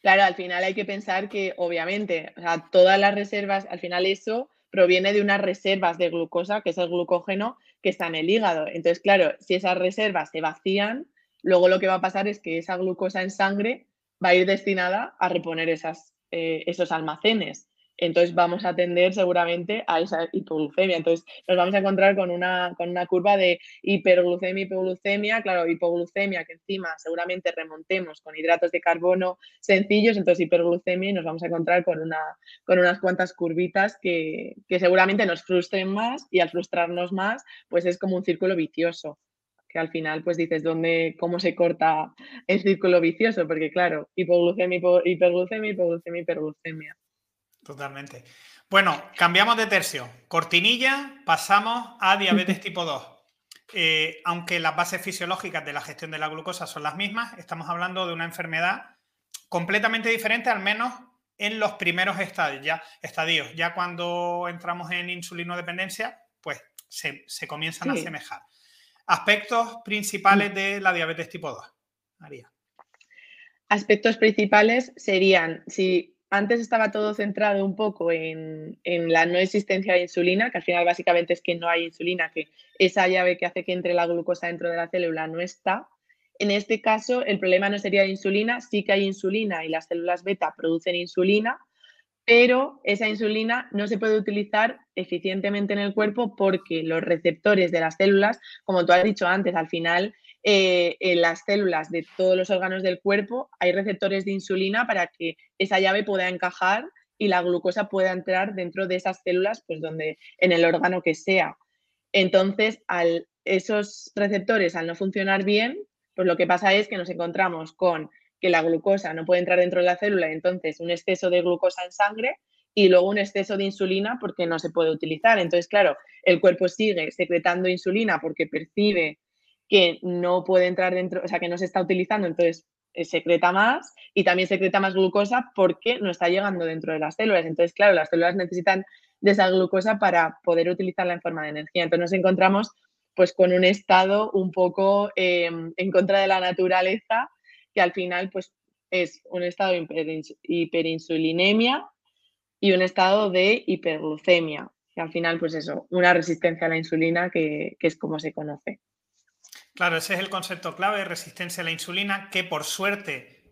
Claro, al final hay que pensar que obviamente, todas las reservas, al final eso proviene de unas reservas de glucosa, que es el glucógeno que está en el hígado. Entonces, claro, si esas reservas se vacían, luego lo que va a pasar es que esa glucosa en sangre va a ir destinada a reponer esas, eh, esos almacenes. Entonces vamos a tender seguramente a esa hipoglucemia. Entonces nos vamos a encontrar con una, con una curva de hiperglucemia, hipoglucemia. Claro, hipoglucemia que encima seguramente remontemos con hidratos de carbono sencillos, entonces hiperglucemia y nos vamos a encontrar con, una, con unas cuantas curvitas que, que seguramente nos frustren más y al frustrarnos más, pues es como un círculo vicioso que al final pues dices dónde, cómo se corta el círculo vicioso, porque claro, hipoglucemia, hiperglucemia, hipoglucemia, hiperglucemia. Totalmente. Bueno, cambiamos de tercio. Cortinilla, pasamos a diabetes tipo 2. Eh, aunque las bases fisiológicas de la gestión de la glucosa son las mismas, estamos hablando de una enfermedad completamente diferente, al menos en los primeros estadios. Ya, estadios, ya cuando entramos en insulinodependencia, pues se, comienzan a asemejar. Aspectos principales de la diabetes tipo 2, María. Aspectos principales serían, si antes estaba todo centrado un poco en, la no existencia de insulina, que al final básicamente es que no hay insulina, que esa llave que hace que entre la glucosa dentro de la célula no está. En este caso, el problema no sería de insulina, sí que hay insulina y las células beta producen insulina, pero esa insulina no se puede utilizar eficientemente en el cuerpo porque los receptores de las células, como tú has dicho antes, al final eh, en las células de todos los órganos del cuerpo hay receptores de insulina para que esa llave pueda encajar y la glucosa pueda entrar dentro de esas células, pues donde en el órgano que sea. Entonces, al esos receptores al no funcionar bien, pues lo que pasa es que nos encontramos con que la glucosa no puede entrar dentro de la célula, entonces un exceso de glucosa en sangre y luego un exceso de insulina porque no se puede utilizar. Entonces, claro, el cuerpo sigue secretando insulina porque percibe que no puede entrar dentro, o sea, que no se está utilizando, entonces eh, secreta más y también secreta más glucosa porque no está llegando dentro de las células. Entonces, claro, las células necesitan de esa glucosa para poder utilizarla en forma de energía. Entonces nos encontramos pues con un estado un poco em, en contra de la naturaleza que al final pues es un estado de hiperinsulinemia y un estado de hiperglucemia, que al final pues eso, una resistencia a la insulina que, es como se conoce. Claro, ese es el concepto clave, resistencia a la insulina, que por suerte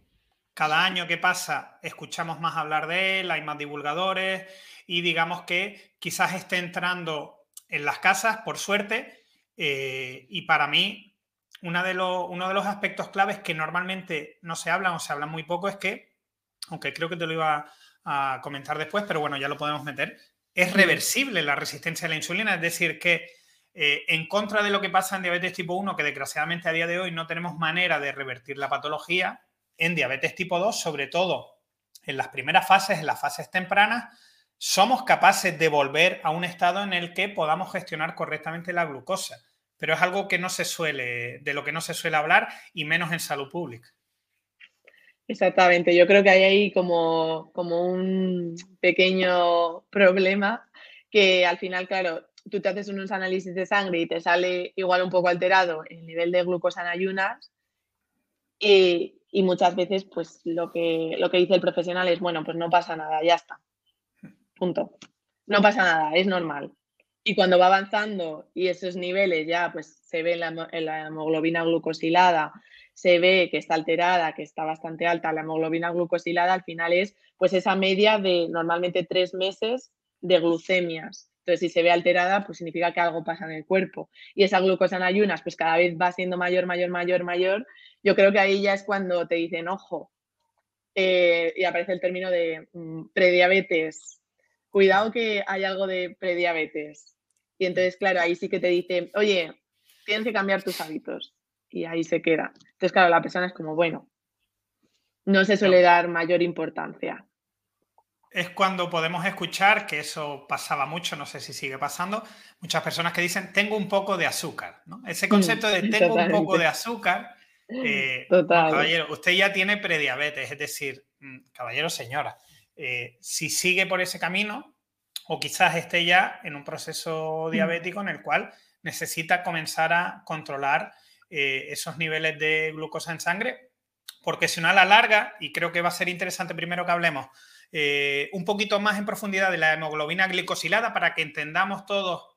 cada año que pasa escuchamos más hablar de él, hay más divulgadores y digamos que quizás esté entrando en las casas, por suerte, eh, y para mí uno de los aspectos claves que normalmente no se hablan o se hablan muy poco es que, aunque creo que te lo iba a comentar después, pero bueno, ya lo podemos meter, es reversible la resistencia a la insulina, es decir, que eh, en contra de lo que pasa en diabetes tipo 1, que desgraciadamente a día de hoy no tenemos manera de revertir la patología, en diabetes tipo 2, sobre todo en las primeras fases, en las fases tempranas, somos capaces de volver a un estado en el que podamos gestionar correctamente la glucosa pero es algo que no se suele, de lo que no se suele hablar y menos en salud pública. Exactamente, yo creo que hay ahí como, como un pequeño problema que al final, claro, tú te haces unos análisis de sangre y te sale igual un poco alterado el nivel de glucosa en ayunas Y, muchas veces, pues lo que, lo que dice el profesional es, bueno, pues no pasa nada, ya está. Punto. No pasa nada, es normal. Y cuando va avanzando y esos niveles ya, pues se ve la, la hemoglobina glucosilada, se ve que está alterada, que está bastante alta la hemoglobina glucosilada, al final es pues esa media de normalmente tres meses de glucemias. Entonces, si se ve alterada, pues significa que algo pasa en el cuerpo. Y esa glucosa en ayunas, pues cada vez va siendo mayor, mayor, mayor, mayor. Yo creo que ahí ya es cuando te dicen, ojo, eh, y aparece el término de mm, prediabetes. Cuidado que hay algo de prediabetes. Y entonces, claro, ahí sí que te dicen, oye, tienes que cambiar tus hábitos. Y ahí se queda. Entonces, claro, la persona es como, bueno, no se suele dar mayor importancia es cuando podemos escuchar, que eso pasaba mucho, no sé si sigue pasando, muchas personas que dicen, tengo un poco de azúcar. ¿no? Ese mm, concepto de tengo un poco de azúcar, eh, caballero, usted ya tiene prediabetes, es decir, mm, caballero, señora, eh, si sigue por ese camino, o quizás esté ya en un proceso mm. diabético en el cual necesita comenzar a controlar eh, esos niveles de glucosa en sangre, porque si no a la larga, y creo que va a ser interesante primero que hablemos, eh, un poquito más en profundidad de la hemoglobina glicosilada para que entendamos todos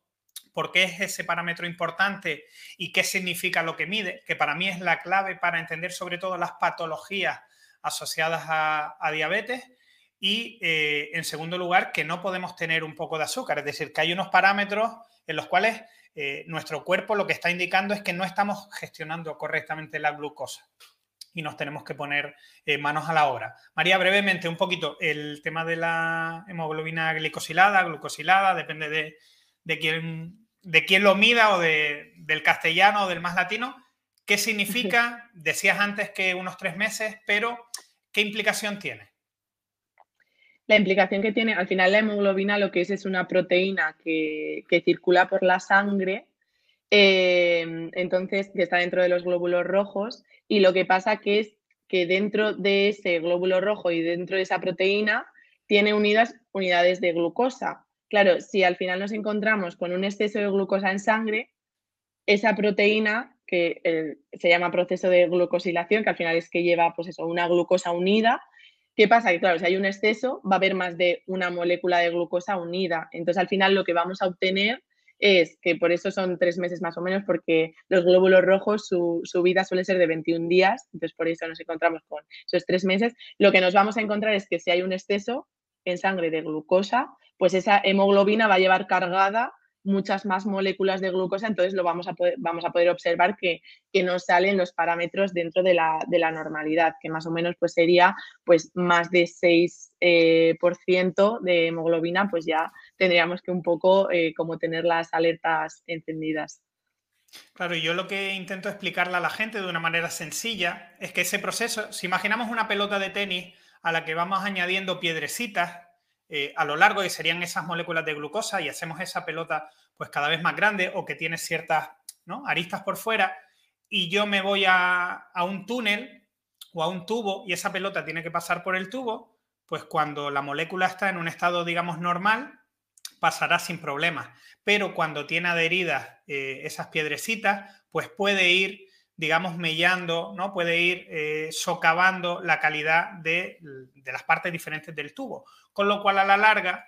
por qué es ese parámetro importante y qué significa lo que mide, que para mí es la clave para entender sobre todo las patologías asociadas a, diabetes. Y eh, en segundo lugar, que no podemos tener un poco de azúcar, es decir, que hay unos parámetros en los cuales eh, nuestro cuerpo lo que está indicando es que no estamos gestionando correctamente la glucosa y nos tenemos que poner eh, manos a la obra. María, brevemente, un poquito, el tema de la hemoglobina glicosilada, glucosilada, depende de, quién, de quién lo mida o del castellano o del más latino. ¿Qué significa? Decías antes que unos tres meses, pero ¿qué implicación tiene? La implicación que tiene, al final la hemoglobina lo que es es una proteína que, circula por la sangre, eh, entonces que está dentro de los glóbulos rojos y lo que pasa que es que dentro de ese glóbulo rojo y dentro de esa proteína tiene unidas unidades de glucosa. Claro, si al final nos encontramos con un exceso de glucosa en sangre, esa proteína que eh, se llama proceso de glucosilación, que al final es que lleva pues eso, una glucosa unida, ¿qué pasa? Que claro, si hay un exceso, va a haber más de una molécula de glucosa unida. Entonces, al final lo que vamos a obtener es que por eso son tres meses más o menos, porque los glóbulos rojos, su, vida suele ser de 21 días, entonces por eso nos encontramos con esos tres meses. Lo que nos vamos a encontrar es que si hay un exceso en sangre de glucosa, pues esa hemoglobina va a llevar cargada muchas más moléculas de glucosa, entonces lo vamos a poder, vamos a poder observar que, que no salen los parámetros dentro de la, de la, normalidad, que más o menos pues sería pues más de 6% eh, de hemoglobina, pues ya tendríamos que un poco eh, como tener las alertas encendidas. Claro, yo lo que intento explicarle a la gente de una manera sencilla es que ese proceso, si imaginamos una pelota de tenis a la que vamos añadiendo piedrecitas eh, a lo largo y serían esas moléculas de glucosa y hacemos esa pelota pues cada vez más grande o que tiene ciertas aristas por fuera y yo me voy a, un túnel o a un tubo y esa pelota tiene que pasar por el tubo, pues cuando la molécula está en un estado, digamos, normal, pasará sin problemas. Pero cuando tiene adheridas eh, esas piedrecitas, pues puede ir digamos, mellando, ¿no? Puede ir eh, socavando la calidad de, las partes diferentes del tubo. Con lo cual, a la larga,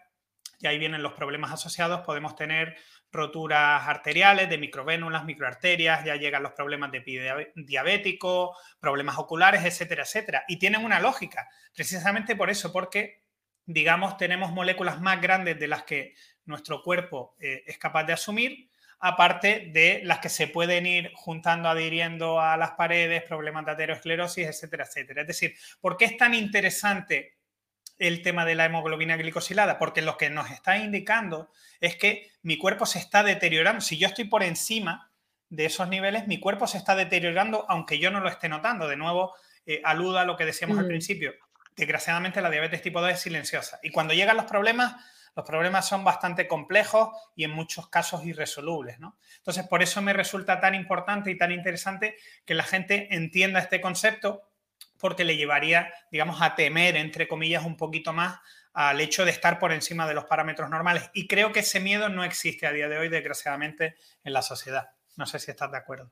y ahí vienen los problemas asociados, podemos tener roturas arteriales, de microvénulas, microarterias, ya llegan los problemas de diabético, problemas oculares, etcétera, etcétera. Y tienen una lógica, precisamente por eso, porque, digamos, tenemos moléculas más grandes de las que nuestro cuerpo eh, es capaz de asumir aparte de las que se pueden ir juntando, adhiriendo a las paredes, problemas de aterosclerosis, etcétera, etcétera. Es decir, ¿por qué es tan interesante el tema de la hemoglobina glicosilada? Porque lo que nos está indicando es que mi cuerpo se está deteriorando. Si yo estoy por encima de esos niveles, mi cuerpo se está deteriorando aunque yo no lo esté notando. De nuevo, eh, aluda a lo que decíamos al principio. Desgraciadamente la diabetes tipo 2 es silenciosa. Y cuando llegan los problemas, los problemas son bastante complejos y en muchos casos irresolubles. ¿no? Entonces, por eso me resulta tan importante y tan interesante que la gente entienda este concepto porque le llevaría, digamos, a temer, entre comillas, un poquito más al hecho de estar por encima de los parámetros normales. Y creo que ese miedo no existe a día de hoy, desgraciadamente, en la sociedad. No sé si estás de acuerdo.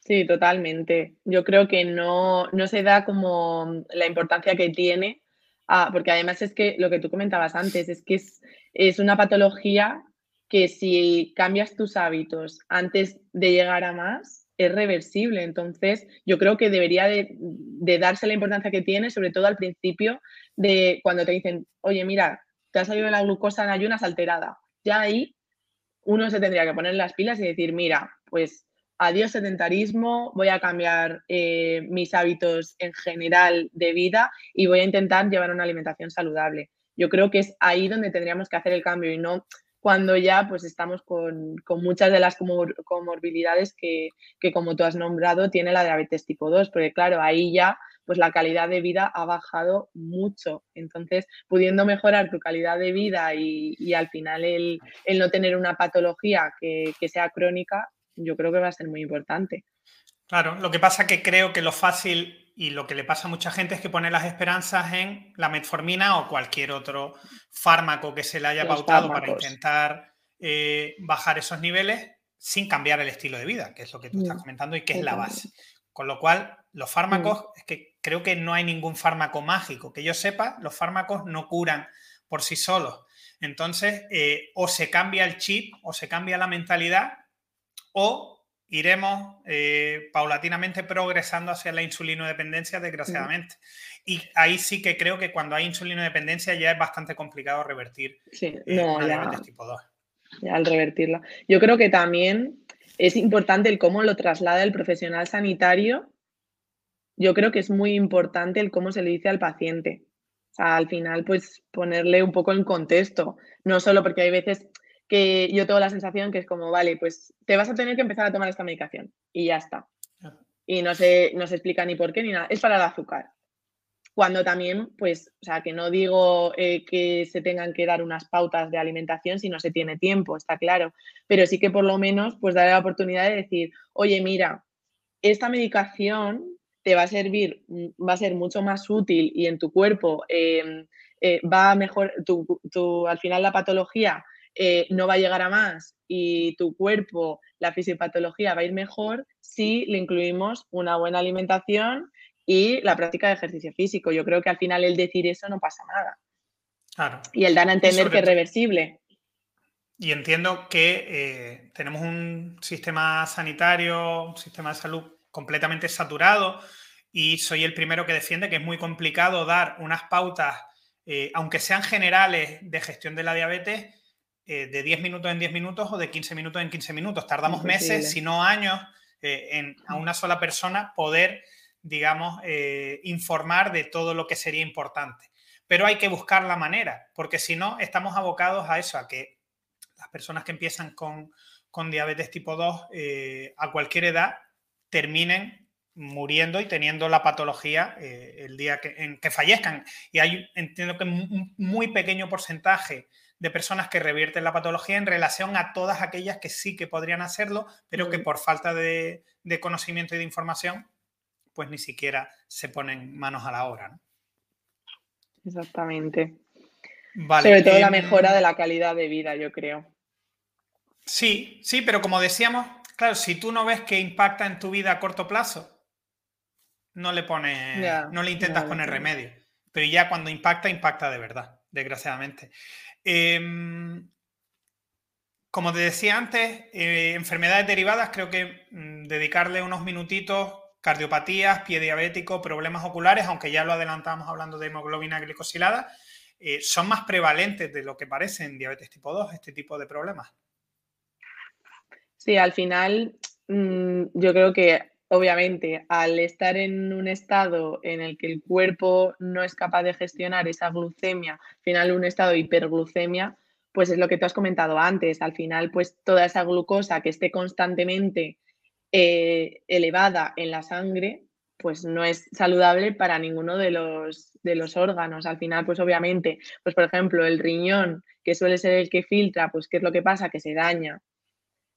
Sí, totalmente. Yo creo que no, no se da como la importancia que tiene, ah, porque además es que lo que tú comentabas antes, es que es, es una patología que si cambias tus hábitos antes de llegar a más, es reversible. Entonces, yo creo que debería de, de, darse la importancia que tiene, sobre todo al principio, de cuando te dicen, oye, mira, te ha salido la glucosa en ayunas alterada. Ya ahí uno se tendría que poner las pilas y decir, mira, pues adiós sedentarismo, voy a cambiar eh, mis hábitos en general de vida y voy a intentar llevar una alimentación saludable. Yo creo que es ahí donde tendríamos que hacer el cambio y no cuando ya pues estamos con, muchas de las comorbilidades que, que, como tú has nombrado, tiene la diabetes tipo 2, porque claro, ahí ya pues la calidad de vida ha bajado mucho. Entonces, pudiendo mejorar tu calidad de vida y, al final el, no tener una patología que, sea crónica, yo creo que va a ser muy importante. Claro, lo que pasa que creo que lo fácil y lo que le pasa a mucha gente es que pone las esperanzas en la metformina o cualquier otro fármaco que se le haya pautado para intentar eh, bajar esos niveles sin cambiar el estilo de vida, que es lo que tú estás mm, comentando y que es la base. Con lo cual, los fármacos, mm. es que creo que no hay ningún fármaco mágico. Que yo sepa, los fármacos no curan por sí solos. Entonces, eh, o se cambia el chip, o se cambia la mentalidad, o iremos eh, paulatinamente progresando hacia la insulinodependencia, desgraciadamente. Y ahí sí que creo que cuando hay insulinodependencia ya es bastante complicado revertir sí, eh, no, diabetes tipo 2. Ya al revertirla. Yo creo que también es importante el cómo lo traslada el profesional sanitario. Yo creo que es muy importante el cómo se le dice al paciente. O sea, al final, pues ponerle un poco en contexto. No solo porque hay veces que yo tengo la sensación que es como, vale, pues te vas a tener que empezar a tomar esta medicación y ya está. Y no se, no se explica ni por qué ni nada. Es para el azúcar cuando también, pues, o sea, que no digo eh, que se tengan que dar unas pautas de alimentación si no se tiene tiempo, está claro, pero sí que por lo menos, pues, darle la oportunidad de decir, oye, mira, esta medicación te va a servir, mm, va a ser mucho más útil y en tu cuerpo em, eh, va a mejor, tu, al final la patología eh, no va a llegar a más y tu cuerpo, la fisiopatología va a ir mejor si le incluimos una buena alimentación y la práctica de ejercicio físico. Yo creo que al final el decir eso no pasa nada. Claro. Y el dar a entender que es reversible. Y entiendo que eh, tenemos un sistema sanitario, un sistema de salud completamente saturado y soy el primero que defiende que es muy complicado dar unas pautas, eh, aunque sean generales, de gestión de la diabetes, eh, de 10 minutos en 10 minutos o de 15 minutos en 15 minutos. Tardamos meses, si no años, en a una sola persona poder digamos, eh, informar de todo lo que sería importante. Pero hay que buscar la manera, porque si no, estamos abocados a eso, a que las personas que empiezan con, diabetes tipo 2 eh, a cualquier edad terminen muriendo y teniendo la patología eh, el día que, en que fallezcan. Y hay, entiendo que un muy pequeño porcentaje de personas que revierten la patología en relación a todas aquellas que sí que podrían hacerlo, pero que por falta de, de conocimiento y de información pues ni siquiera se ponen manos a la obra. ¿no? Exactamente. Sobre todo la em, mejora de la calidad de vida, yo creo. Sí, sí, pero como decíamos, claro, si tú no ves que impacta en tu vida a corto plazo, no le pones, no le intentas poner remedio. Pero ya cuando impacta, impacta de verdad, desgraciadamente. Em, como te decía antes, eh, enfermedades derivadas, creo que mm, dedicarle unos minutitos cardiopatías, pie diabético, problemas oculares, aunque ya lo adelantamos hablando de hemoglobina glicosilada, eh, son más prevalentes de lo que parece en diabetes tipo 2, este tipo de problemas. Sí, al final mm, yo creo que obviamente al estar en un estado en el que el cuerpo no es capaz de gestionar esa glucemia, al final un estado de hiperglucemia, pues es lo que tú has comentado antes, al final pues toda esa glucosa que esté constantemente eh, elevada en la sangre, pues no es saludable para ninguno de los, de los órganos. Al final, pues obviamente, pues por ejemplo, el riñón, que suele ser el que filtra, pues ¿qué es lo que pasa? Que se daña.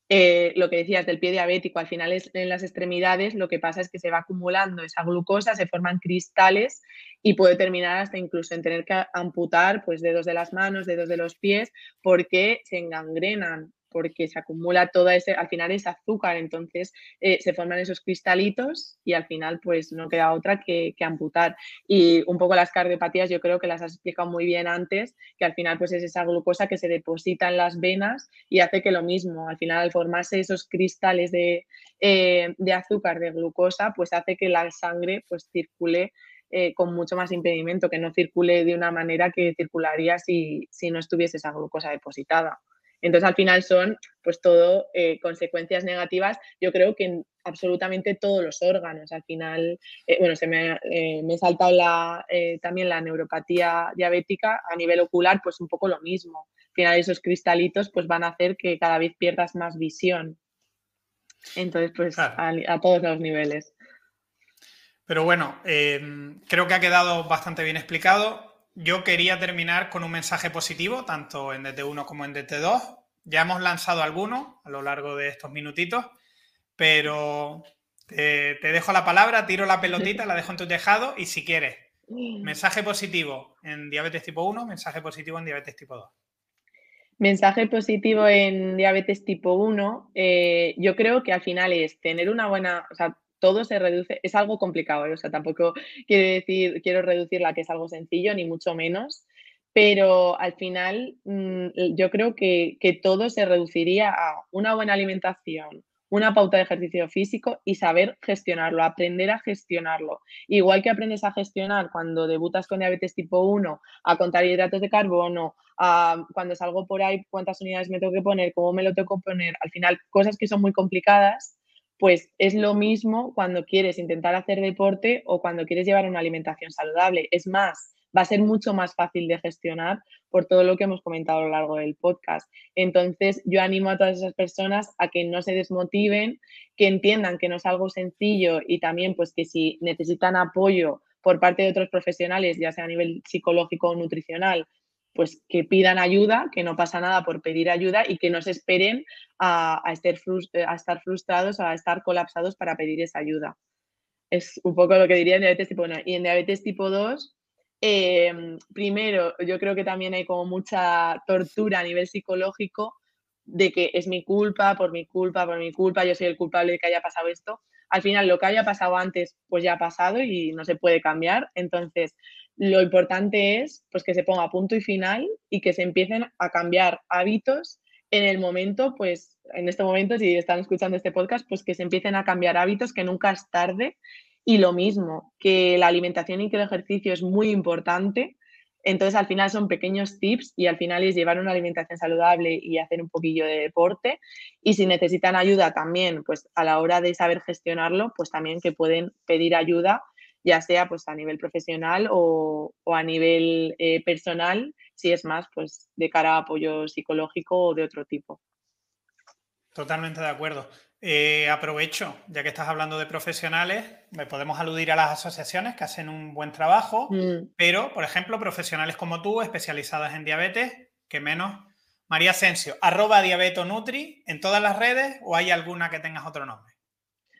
Eh, lo que decías del pie diabético, al final es, en las extremidades lo que pasa es que se va acumulando esa glucosa, se forman cristales y puede terminar hasta incluso en tener que amputar pues dedos de las manos, dedos de los pies, porque se engangrenan porque se acumula toda ese, al final es azúcar, entonces eh, se forman esos cristalitos y al final pues no queda otra que, amputar. Y un poco las cardiopatías yo creo que las has explicado muy bien antes, que al final pues es esa glucosa que se deposita en las venas y hace que lo mismo, al final al formarse esos cristales de, eh, de azúcar, de glucosa, pues hace que la sangre pues circule eh, con mucho más impedimento, que no circule de una manera que circularía si, no estuviese esa glucosa depositada. Entonces, al final son, pues todo, eh, consecuencias negativas, yo creo que en absolutamente todos los órganos. Al final, eh, bueno, se me, me he saltado la, también la neuropatía diabética a nivel ocular, pues un poco lo mismo. Al final, esos cristalitos pues van a hacer que cada vez pierdas más visión. Entonces, pues a todos los niveles. Pero bueno, creo que ha quedado bastante bien explicado. Yo quería terminar con un mensaje positivo, tanto en DT1 como en DT2. Ya hemos lanzado algunos a lo largo de estos minutitos, pero te, dejo la palabra, tiro la pelotita, la dejo en tu tejado y si quieres, mensaje positivo en diabetes tipo 1, mensaje positivo en diabetes tipo 2. Mensaje positivo en diabetes tipo 1, eh, yo creo que al final es tener una buena, todo se reduce, es algo complicado, ¿eh? o sea, tampoco quiero decir, quiero reducir la que es algo sencillo, ni mucho menos, pero al final mm, yo creo que, que todo se reduciría a una buena alimentación, una pauta de ejercicio físico y saber gestionarlo, aprender a gestionarlo. Igual que aprendes a gestionar cuando debutas con diabetes tipo 1, a contar hidratos de carbono, a cuando salgo por ahí, cuántas unidades me tengo que poner, cómo me lo tengo que poner, al final cosas que son muy complicadas, pues es lo mismo cuando quieres intentar hacer deporte o cuando quieres llevar una alimentación saludable. Es más, va a ser mucho más fácil de gestionar por todo lo que hemos comentado a lo largo del podcast. Entonces, yo animo a todas esas personas a que no se desmotiven, que entiendan que no es algo sencillo y también pues que si necesitan apoyo por parte de otros profesionales, ya sea a nivel psicológico o nutricional, pues que pidan ayuda, que no pasa nada por pedir ayuda y que no se esperen a, estar, frustrados, a estar colapsados para pedir esa ayuda. Es un poco lo que diría en diabetes tipo 1. Y en diabetes tipo 2, em, primero, yo creo que también hay como mucha tortura a nivel psicológico de que es mi culpa, por mi culpa, por mi culpa, yo soy el culpable de que haya pasado esto. Al final, lo que haya pasado antes, pues ya ha pasado y no se puede cambiar. Entonces, lo importante es pues, que se ponga punto y final y que se empiecen a cambiar hábitos en el momento, pues en este momento, si están escuchando este podcast, pues que se empiecen a cambiar hábitos, que nunca es tarde. Y lo mismo, que la alimentación y que el ejercicio es muy importante. Entonces, al final son pequeños tips y al final es llevar una alimentación saludable y hacer un poquillo de deporte. Y si necesitan ayuda también, pues a la hora de saber gestionarlo, pues también que pueden pedir ayuda ya sea pues a nivel profesional o, a nivel eh, personal, si es más pues de cara a apoyo psicológico o de otro tipo. Totalmente de acuerdo. Eh, aprovecho, ya que estás hablando de profesionales, me podemos aludir a las asociaciones que hacen un buen trabajo, mm. pero, por ejemplo, profesionales como tú, especializadas en diabetes, que menos. María Asensio, arroba diabetonutri en todas las redes o hay alguna que tengas otro nombre?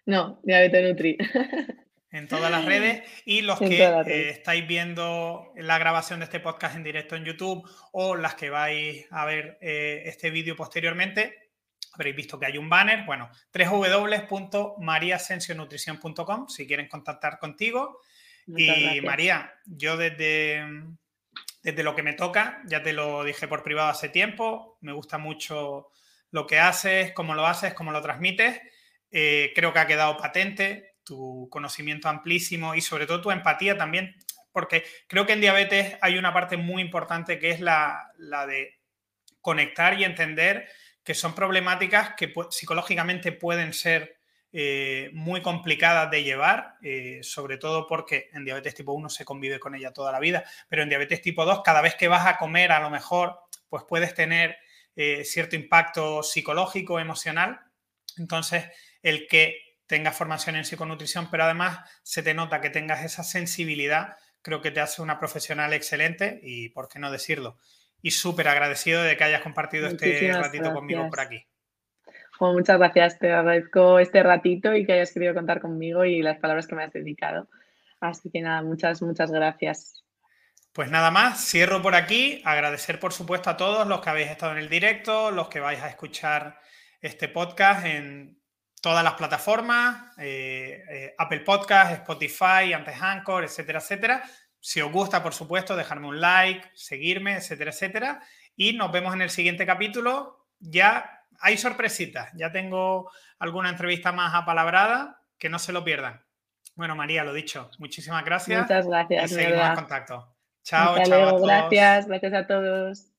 No, diabetonutri. en todas las redes y los que eh, estáis viendo la grabación de este podcast en directo en YouTube o las que vais a ver eh, este vídeo posteriormente, habréis visto que hay un banner, bueno, www.mariasensionutrición.com si quieren contactar contigo. y María, yo desde, desde lo que me toca, ya te lo dije por privado hace tiempo, me gusta mucho lo que haces, cómo lo haces, cómo lo transmites. Eh, creo que ha quedado patente tu conocimiento amplísimo y sobre todo tu empatía también, porque creo que en diabetes hay una parte muy importante que es la, de conectar y entender que son problemáticas que psicológicamente pueden ser eh, muy complicadas de llevar, eh, sobre todo porque en diabetes tipo 1 se convive con ella toda la vida, pero en diabetes tipo 2 cada vez que vas a comer a lo mejor pues puedes tener eh, cierto impacto psicológico, emocional. Entonces, el que tengas formación en psiconutrición, pero además se te nota que tengas esa sensibilidad, creo que te hace una profesional excelente y por qué no decirlo. Y súper agradecido de que hayas compartido este ratito conmigo por aquí. muchas gracias, te agradezco este ratito y que hayas querido contar conmigo y las palabras que me has dedicado. Así que nada, muchas, muchas gracias. Pues nada más, cierro por aquí. Agradecer, por supuesto, a todos los que habéis estado en el directo, los que vais a escuchar este podcast en todas las plataformas, eh, eh, Apple Podcast, Spotify, antes Anchor, etcétera, etcétera. Si os gusta, por supuesto, dejarme un like, seguirme, etcétera, etcétera. Y nos vemos en el siguiente capítulo. Ya hay sorpresitas, ya tengo alguna entrevista más apalabrada, que no se lo pierdan. Bueno, María, lo dicho, muchísimas gracias. Muchas gracias. Y seguimos en contacto. Chao, chao. Gracias, gracias a todos.